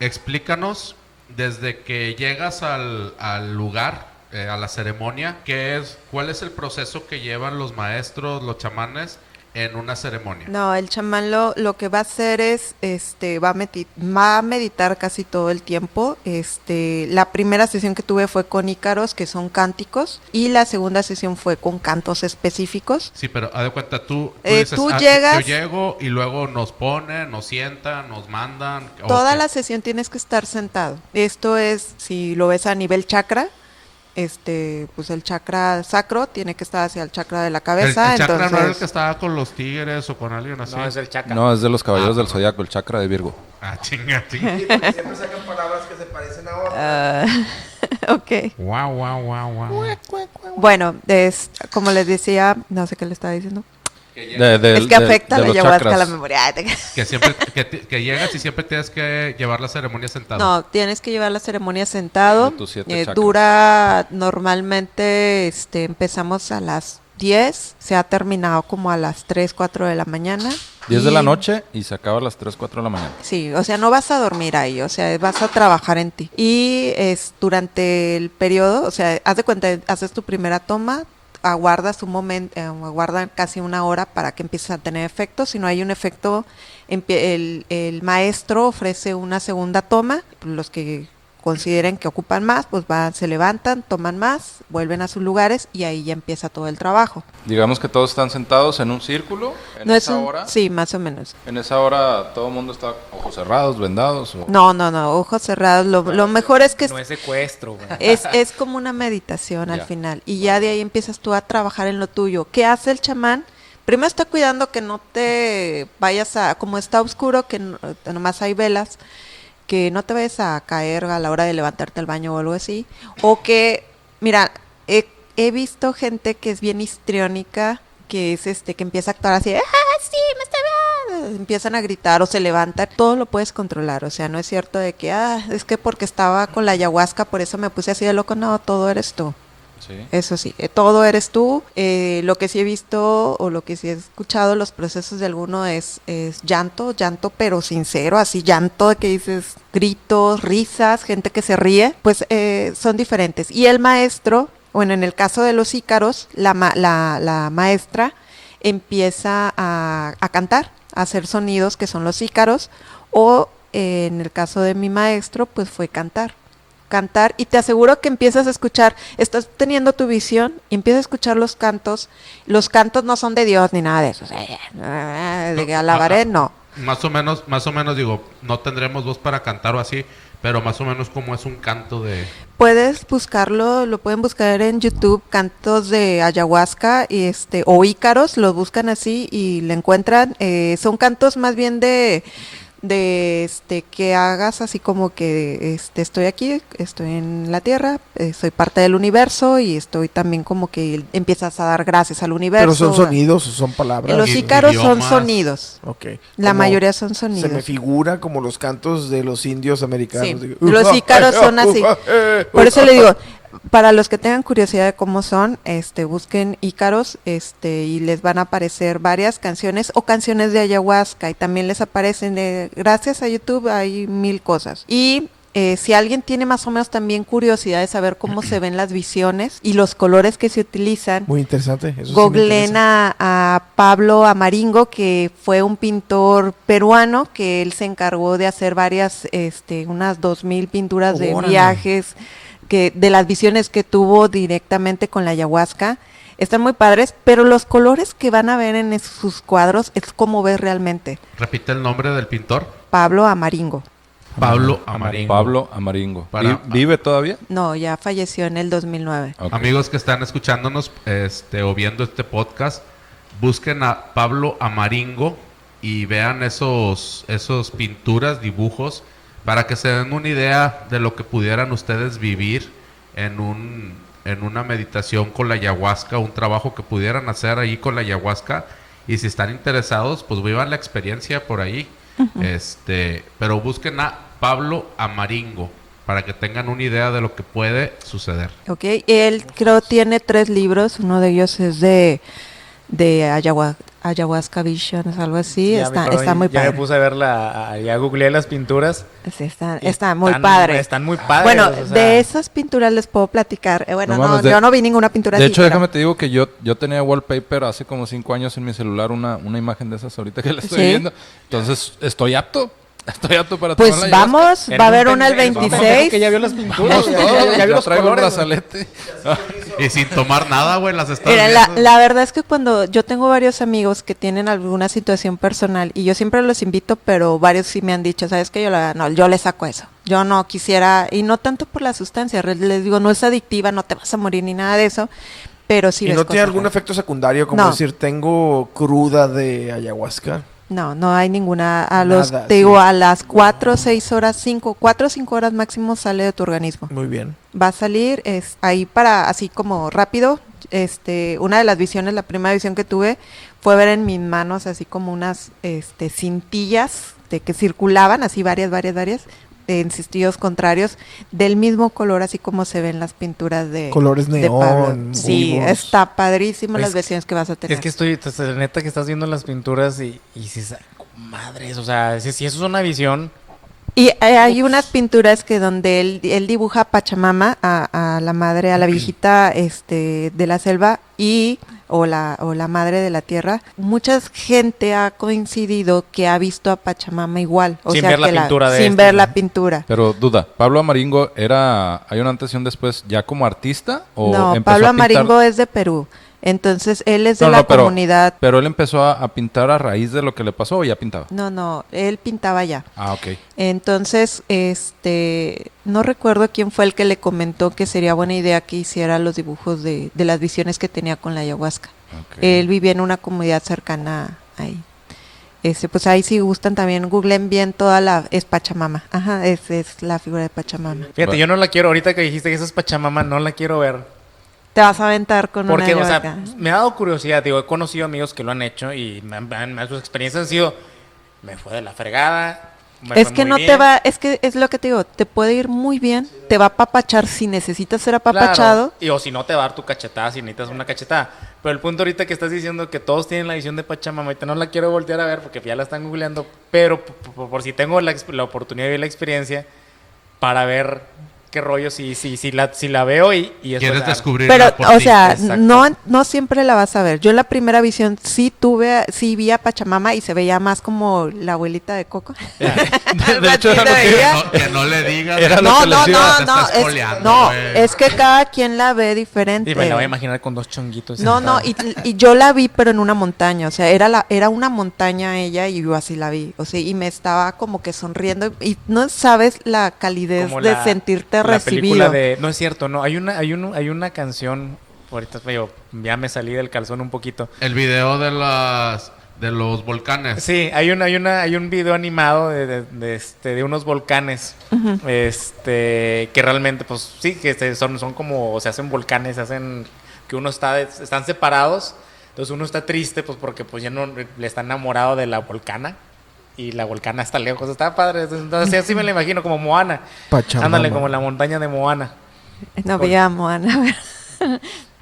Explícanos desde que llegas al, al lugar, eh, a la ceremonia, ¿qué es, ¿cuál es el proceso que llevan los maestros, los chamanes en una ceremonia? No, el chamán lo, lo que va a hacer es, este, va a, meti- va a meditar casi todo el tiempo. Este, la primera sesión que tuve fue con ícaros, que son cánticos, y la segunda sesión fue con cantos específicos. Sí, pero haz de cuenta, tú, tú Eh, dices, tú "Ah, llegas- yo llego y luego nos ponen, nos sientan, nos mandan. ¿o Toda la sesión tienes que estar sentado. Esto es, si lo ves a nivel chakra, este, pues el chakra sacro tiene que estar hacia el chakra de la El, cabeza. el chakra no era el que estaba con los tigres o con alguien así. No, es el chaca. No, es de los caballeros Ah, del zodiaco, el chakra de Virgo. Ah, chinga, chinga. Siempre sacan palabras que se parecen a otras. ah, ok. Guau, guau, guau, guau. Bueno, es, como les decía, no sé qué le estaba diciendo. De- de- es que de- afecta de la ayahuasca a la memoria. Ay, te- Que siempre que, que llegas y siempre tienes que llevar la ceremonia sentado. No, tienes que llevar la ceremonia sentado. De tus siete Eh, dura normalmente, este, empezamos a las 10, se ha terminado como a las 3, 4 de la mañana. 10 de la noche y se acaba a las 3, 4 de la mañana. Sí, o sea, no vas a dormir ahí, o sea, vas a trabajar en ti. Y es durante el periodo, o sea, haz de cuenta, haces tu primera toma, aguardas un momento, eh, aguardan casi una hora para que empieces a tener efecto. Si no hay un efecto, el, el maestro ofrece una segunda toma. Los que consideren que ocupan más, pues van, se levantan, toman más, vuelven a sus lugares y ahí ya empieza todo el trabajo. Digamos que todos están sentados en un círculo en no es esa un, hora. sí, más o menos. En esa hora todo el mundo está ojos cerrados, vendados. o- No, no, no, ojos cerrados. Lo, lo mejor es que No es secuestro. Es, es como una meditación al Ya. final. Y ya de ahí empiezas tú a trabajar en lo tuyo. ¿Qué hace el chamán? Primero está cuidando que no te vayas a, como está oscuro, que no- nomás hay velas, que no te vayas a caer a la hora de levantarte al baño o algo así. O que, mira, he, he visto gente que es bien histriónica, que es este, que empieza a actuar así, ¡ah, sí, me está! Empiezan a gritar o se levantan. Todo lo puedes controlar. O sea, no es cierto de que, ah, es que porque estaba con la ayahuasca, por eso me puse así de loco. No, todo eres tú. Eso sí, eh, todo eres tú. Eh, lo que sí he visto o lo que sí he escuchado, los procesos de alguno es, es llanto, llanto pero sincero, así llanto que dices gritos, risas, gente que se ríe, pues eh, son diferentes. Y el maestro, bueno, en el caso de los ícaros, la, ma- la, maestra empieza a, a cantar, a hacer sonidos que son los ícaros, o eh, en el caso de mi maestro, pues fue cantar cantar y te aseguro que empiezas a escuchar, estás teniendo tu visión y empiezas a escuchar los cantos. Los cantos no son de Dios ni nada de eso. De que alabaré, no. Más o menos, más o menos digo, no tendremos voz para cantar o así, pero más o menos como es un canto de Puedes buscarlo, lo pueden buscar en YouTube, cantos de ayahuasca y este o ícaros, los buscan así y le encuentran. eh, son cantos más bien de de este que hagas así como que este estoy aquí, estoy en la tierra, eh, soy parte del universo y estoy también como que empiezas a dar gracias al universo. Pero son sonidos o son palabras. Los I- ícaros son sonidos. La Como mayoría son Se me sonidos. figura como los cantos de los indios americanos. Sí, Digo, los ícaros son así. Por eso le digo, para los que tengan curiosidad de cómo son, este, busquen ícaros, este, y les van a aparecer varias canciones o canciones de ayahuasca y también les aparecen de, gracias a YouTube hay mil cosas. Y eh, si alguien tiene más o menos también curiosidad de saber cómo se ven las visiones y los colores que se utilizan, Muy interesante. Eso Googleen a, a Pablo Amaringo, que fue un pintor peruano, que él se encargó de hacer varias, este, unas dos mil pinturas de Órale. viajes, que, de las visiones que tuvo directamente con la ayahuasca. Están muy padres, pero los colores que van a ver en es- sus cuadros es como ves realmente. repite el nombre del pintor. Pablo Amaringo. Pablo Amaringo. Pablo Amaringo. Para- ¿Vive todavía? No, ya falleció en el 2009. Ok. Amigos que están escuchándonos este, o viendo este podcast, busquen a Pablo Amaringo y vean esos, esos pinturas, dibujos, para que se den una idea de lo que pudieran ustedes vivir en, un, en una meditación con la ayahuasca, un trabajo que pudieran hacer ahí con la ayahuasca. Y si están interesados, pues vivan la experiencia por ahí. este, pero busquen a Pablo Amaringo para que tengan una idea de lo que puede suceder. Ok, él creo tiene tres libros, uno de ellos es de, de Ayahuasca, Ayahuasca Visions, algo así, Ya, está, está muy ya padre. me puse a ver la, a- ya googleé las pinturas. Sí, está, y está muy están- padre. Están muy padres. bueno, o sea, de esas pinturas les puedo platicar. Eh, bueno, No no, mames, de- yo no vi ninguna pintura De así. hecho, pero- déjame te digo que yo, yo tenía wallpaper hace como cinco años en mi celular, una, una imagen de esas ahorita que la estoy ¿Sí? viendo. Entonces, estoy apto. Estoy apto para Pues vamos, va a un haber una el pendejo, un pendejo 26. que ya vio las pinturas. Vamos ya, todos, ya- ya ya vio los traigo colores. brazalete. Y sin tomar nada, güey, las estás Mira, la, la verdad es que cuando yo tengo varios amigos que tienen alguna situación personal y yo siempre los invito, pero varios sí me han dicho, ¿sabes qué? Yo, la, no, yo le saco eso. Yo no quisiera, y no tanto por la sustancia, les digo, no es adictiva, no te vas a morir ni nada de eso, pero sí ¿Y no tiene algún efecto secundario como No. decir, tengo cruda de ayahuasca? No, no hay ninguna. A los, Nada, te digo, sí. a las 4 o 6 horas, 5, 4 o 5 horas máximo sale de tu organismo. Muy bien. va a salir es ahí para así como rápido este una de las visiones la primera visión que tuve fue ver en mis manos así como unas este cintillas de que circulaban así varias varias varias en sentidos contrarios del mismo color así como se ven las pinturas de Colores de Pablo. neón, sí vivos. está padrísimo las Es- visiones que vas a tener Es que estoy, neta que estás viendo las pinturas y, y si madres, o sea, si, si eso es una visión, Y eh, hay unas pinturas que donde él, él dibuja a Pachamama, a, a la madre, a la viejita este, de la selva y o la, o la madre de la tierra. Mucha gente ha coincidido que ha visto a Pachamama igual. O Sin sea, ver la que pintura de Sin este, ver ¿no? la pintura. Pero duda, ¿Pablo Amaringo era, hay una antes y un después ya como artista? ¿O No, empezó Pablo a pintar- Amaringo es de Perú. Entonces, él es de No, la no, pero- comunidad. Pero él empezó a, a pintar a raíz de lo que le pasó o ya pintaba. No, no, él pintaba ya. Ah, ok. Entonces, este, no recuerdo quién fue el que le comentó que sería buena idea que hiciera los dibujos de, de las visiones que tenía con la ayahuasca. Él vivía en una comunidad cercana ahí. Este, pues ahí si gustan también googlen bien toda la es Pachamama. Ajá, es, es la figura de Pachamama. fíjate, Bueno. yo no la quiero, ahorita que dijiste que esa es Pachamama, no la quiero ver. Te vas a aventar con Porque, una o sea, me ha dado curiosidad, digo, he conocido amigos que lo han hecho y me han- me han- sus experiencias han sido, me fue de la fregada. me Es fue que muy no te bien". va, es que es lo que te digo, te puede ir muy bien, te va a apapachar si necesitas ser Claro, apapachado. Y o si no te va a dar tu cachetada, si necesitas una cachetada. Pero el punto ahorita que estás diciendo que todos tienen la visión de Pachamama, ahorita no la quiero voltear a ver porque ya la están googleando, pero p- p- por, si tengo la, la oportunidad y la experiencia para ver qué rollo, si, si, si, la, si la veo y, y Quieres ah, descubrir Pero, por o ti. sea, exacto. no, no siempre la vas a ver. Yo en la primera visión sí tuve, sí vi a Pachamama y se veía más como la abuelita de Coco. De hecho, era lo que- no, que no le digas. Era lo No, que no, no, no, es, no, es que cada quien la ve diferente. Y me la voy a imaginar con dos chonguitos. No, no, y, y yo la vi pero en una montaña, o sea, era la era una montaña ella y yo así la vi, o sea, y me estaba como que sonriendo y no sabes la calidez Como de la- sentirte la recibido. película de- no es cierto, no. Hay una, hay un- hay una canción. Ahorita yo, ya me salí del calzón un poquito. El video de las de los volcanes. Sí, hay un, hay una, hay un video animado de, de- de, este, de unos volcanes. Este, que realmente, pues sí, que se- son, son como, se hacen volcanes, se hacen, que uno está, están separados. Entonces uno está triste, pues porque pues ya no le está enamorado de la volcana. Y la volcana está lejos, está padre. Entonces así me la imagino como Moana. Pachamama. Ándale, como la montaña de Moana. No veíamos, Ana.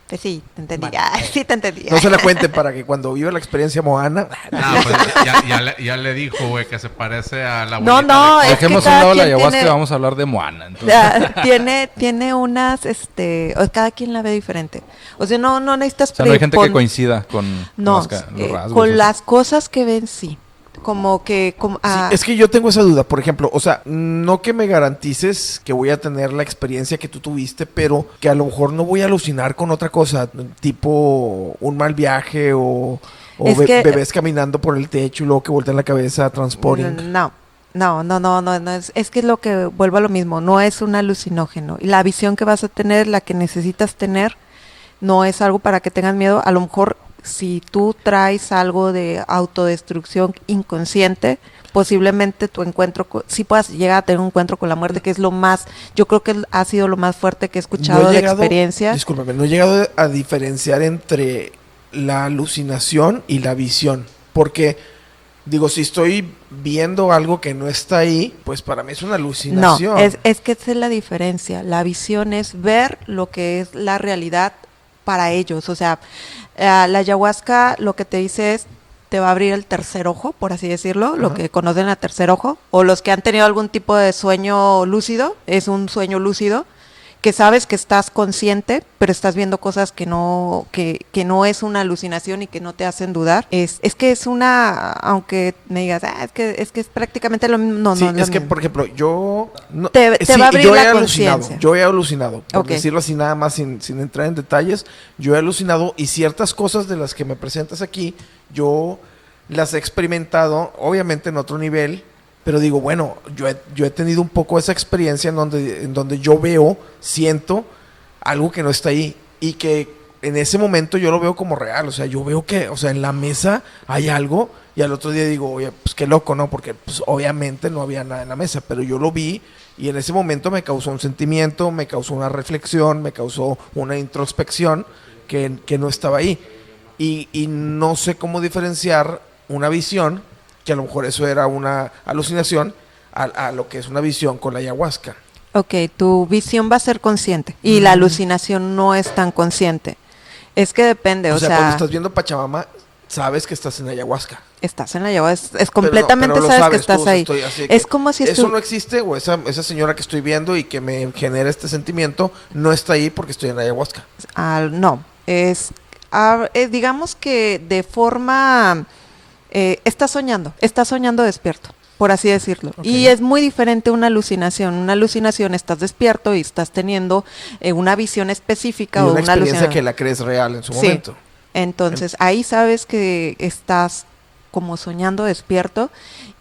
Pues sí, te entendí. Vale. Ay, sí, te entendí. No se la cuenten para que cuando viva la experiencia Moana, No, pues ya, ya le, ya le dijo, güey, que se parece a la No, no, de- es que Dejemos a un lado la ayahuasca tiene- y vamos a hablar de Moana. entonces. Ya, tiene, tiene unas, este, o cada quien la ve diferente. O sea, no, no necesitas O sea, no hay gente que coincida con, con No, los, ca- los eh, rasgos. con las cosas que ven, sí. Como que, como, ah, Sí, es que yo tengo esa duda, por ejemplo, o sea, no que me garantices que voy a tener la experiencia que tú tuviste, pero que a lo mejor no voy a alucinar con otra cosa, tipo un mal viaje o, o Es be- que- bebés caminando por el techo y luego que voltean la cabeza, transporting. no. No, no, no, no, no es, es que es lo que vuelvo a lo mismo, no es un alucinógeno. Y la visión que vas a tener, la que necesitas tener, no es algo para que tengas miedo. A lo mejor si tú traes algo de autodestrucción inconsciente, posiblemente tu encuentro, sí puedas llegar a tener un encuentro con la muerte, que es lo más, yo creo que ha sido lo más fuerte que he escuchado No he de experiencia. Discúlpame, no he llegado a diferenciar entre la alucinación y la visión. Porque, digo, si estoy viendo algo que no está ahí, pues para mí es una No, alucinación. es, es que esa es la diferencia. La visión es ver lo que es la realidad para ellos. O sea, eh, la ayahuasca lo que te dice es, te va a abrir el tercer ojo, por así decirlo, lo que conocen a tercer ojo, o los que han tenido algún tipo de sueño lúcido, es un sueño lúcido, que sabes que estás consciente, pero estás viendo cosas que no, que, que no es una alucinación y que no te hacen dudar. Es, es que es una, aunque me digas, ah, es que es que es prácticamente lo mismo. No, Sí, no, es que, mismo. por ejemplo, yo... no- Te- te sí, va a abrir yo la he alucinado, conciencia. yo he alucinado, por Ok. decirlo así nada más sin, sin entrar en detalles, yo he alucinado y ciertas cosas de las que me presentas aquí, yo las he experimentado, obviamente en otro nivel, pero digo, bueno, yo he, yo he tenido un poco esa experiencia en donde, en donde yo veo, siento algo que no está ahí y que en ese momento yo lo veo como real, o sea, yo veo que, o sea, en la mesa hay algo y al otro día digo, oye, pues qué loco, ¿no? Porque pues obviamente no había nada en la mesa, pero yo lo vi y en ese momento me causó un sentimiento, me causó una reflexión, me causó una introspección que, que no estaba ahí. Y, y no sé cómo diferenciar una visión, que a lo mejor eso era una alucinación, a, a lo que es una visión con la ayahuasca. Ok, tu visión va a ser consciente y la alucinación no es tan consciente. Es que depende, O, o, sea, sea, cuando estás viendo Pachamama, sabes que estás en ayahuasca. estás en ayahuasca, es, es Pero no- completamente pero lo sabes, que sabes estás tú, ahí. estoy así de Es como si Eso no existe, o esa, esa señora que estoy viendo y que me genera este sentimiento, no está ahí porque estoy en ayahuasca. Ah, no, es, ah, eh, digamos que de forma, eh, estás soñando, estás soñando despierto, por así decirlo. Y es muy diferente una alucinación. Una alucinación estás despierto y estás teniendo eh, una visión Y específica o una una experiencia que la crees real en su Sí. momento. Entonces ahí sabes que estás como soñando despierto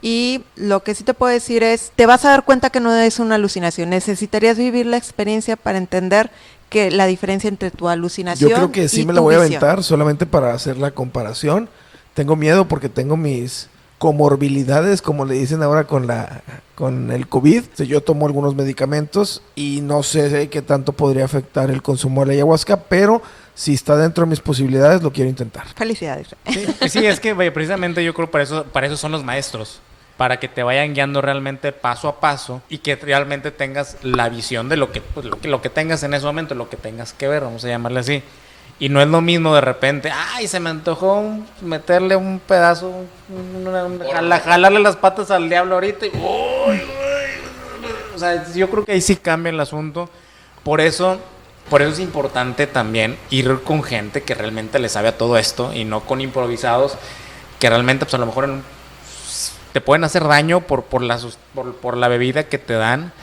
y lo que sí te puedo decir es, te vas a dar cuenta que no es una alucinación, necesitarías vivir la experiencia para entender que la diferencia entre tu alucinación Yo creo que sí y me la voy a aventar solamente para hacer la comparación. Tengo miedo porque tengo mis comorbilidades, como le dicen ahora con la con el COVID. O sea, Yo tomo algunos medicamentos y no sé qué tanto podría afectar el consumo de la ayahuasca, pero si está dentro de mis posibilidades lo quiero intentar. Felicidades. Sí, sí, es que vaya, precisamente yo creo para eso, para eso son los maestros. Para que te vayan guiando realmente paso a paso y que realmente tengas la visión de lo que, pues, lo que, lo que tengas en ese momento, lo que tengas que ver, vamos a llamarle así. Y no es lo mismo de repente, ay, se me antojó un- meterle un pedazo, un- una- una- jala- jalarle las patas al diablo ahorita y... o sea, yo creo que ahí sí cambia el asunto. Por eso, por eso es importante también ir con gente que realmente le sabe a todo esto y no con improvisados que realmente pues a lo mejor en- te pueden hacer daño por, por, la, por, por la bebida que te dan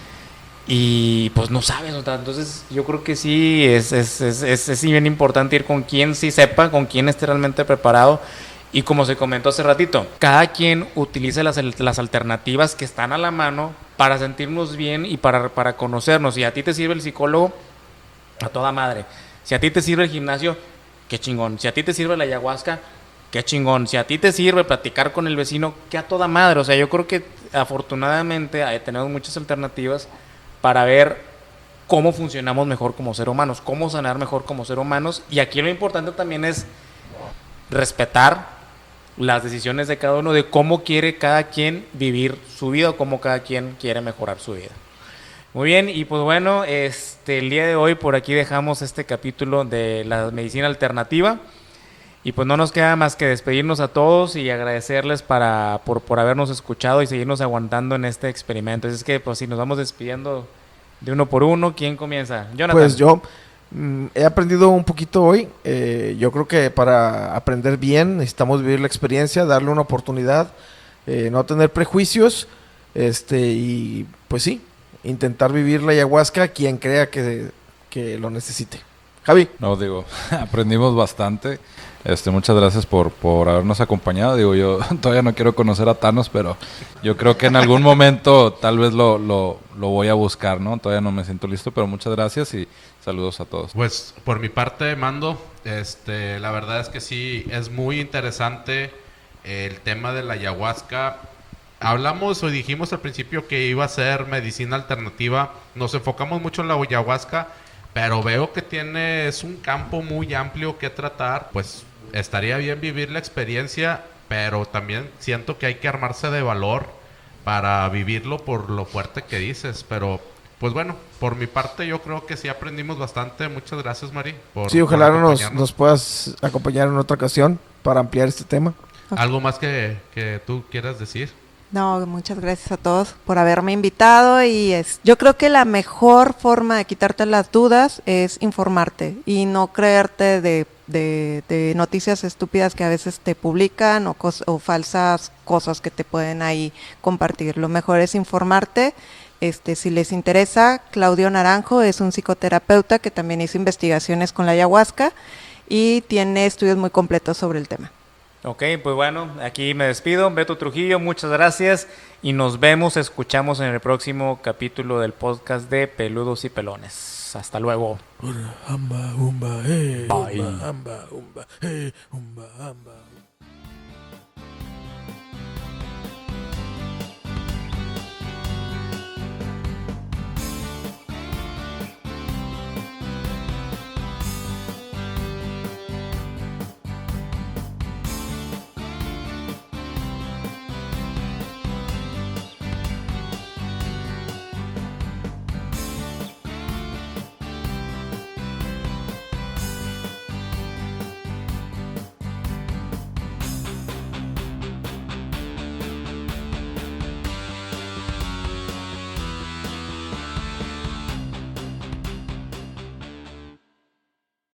y pues no sabes. entonces yo creo que sí es, es, es, es, es bien importante ir con quien sí sepa, con quien esté realmente preparado. Y como se comentó hace ratito, cada quien utiliza las, las alternativas que están a la mano para sentirnos bien y para, para conocernos. Si a ti te sirve el psicólogo, a toda madre. Si a ti te sirve el gimnasio, qué chingón. Si a ti te sirve la ayahuasca, qué chingón. Si a ti te sirve platicar con el vecino, qué a toda madre. O sea, yo creo que afortunadamente eh, tenemos muchas alternativas para ver cómo funcionamos mejor como ser humanos, cómo sanar mejor como ser humanos. Y aquí lo importante también es respetar las decisiones de cada uno, de cómo quiere cada quien vivir su vida o cómo cada quien quiere mejorar su vida. Muy bien, y pues bueno, este, el día de hoy por aquí dejamos este capítulo de la medicina alternativa. Y pues no nos queda más que despedirnos a todos y agradecerles para, por, por habernos escuchado y seguirnos aguantando en este experimento. Así es que pues si nos vamos despidiendo de uno por uno, ¿quién comienza? Jonathan. Pues yo mm, he aprendido un poquito hoy. eh, yo creo que para aprender bien necesitamos vivir la experiencia, darle una oportunidad, eh, no tener prejuicios, este y pues sí, intentar vivir la ayahuasca quien crea que, que lo necesite. Javi, No, digo, aprendimos bastante. Este, muchas gracias por, por habernos acompañado. Digo, yo todavía no quiero conocer a Thanos, pero yo creo que en algún momento tal vez lo, lo, lo voy a buscar, ¿no? Todavía no me siento listo, pero muchas gracias y saludos a todos. Pues por mi parte, Mando, este, la verdad es que sí, es muy interesante el tema de la ayahuasca. Hablamos o dijimos al principio que iba a ser medicina alternativa. Nos enfocamos mucho en la ayahuasca, pero veo que tiene un campo muy amplio que tratar. Pues estaría bien vivir la experiencia, pero también siento que hay que armarse de valor para vivirlo por lo fuerte que dices. Pero pues bueno, por mi parte yo creo que sí aprendimos bastante. Muchas gracias, Mari. Por, Sí, por ojalá nos, nos puedas acompañar en otra ocasión para ampliar este tema. ¿Algo más que, que tú quieras decir? No, muchas gracias a todos por haberme invitado y es, yo creo que la mejor forma de quitarte las dudas es informarte y no creerte de, de- de noticias estúpidas que a veces te publican o, falsas cosas que te pueden ahí compartir. Lo mejor es informarte. Este, si les interesa, Claudio Naranjo es un psicoterapeuta que también hizo investigaciones con la ayahuasca y tiene estudios muy completos sobre el tema. Ok, pues bueno, aquí me despido. Beto Trujillo, muchas gracias. Y nos vemos, escuchamos en el próximo capítulo del podcast de Peludos y Pelones. Hasta luego. Eh, Bye.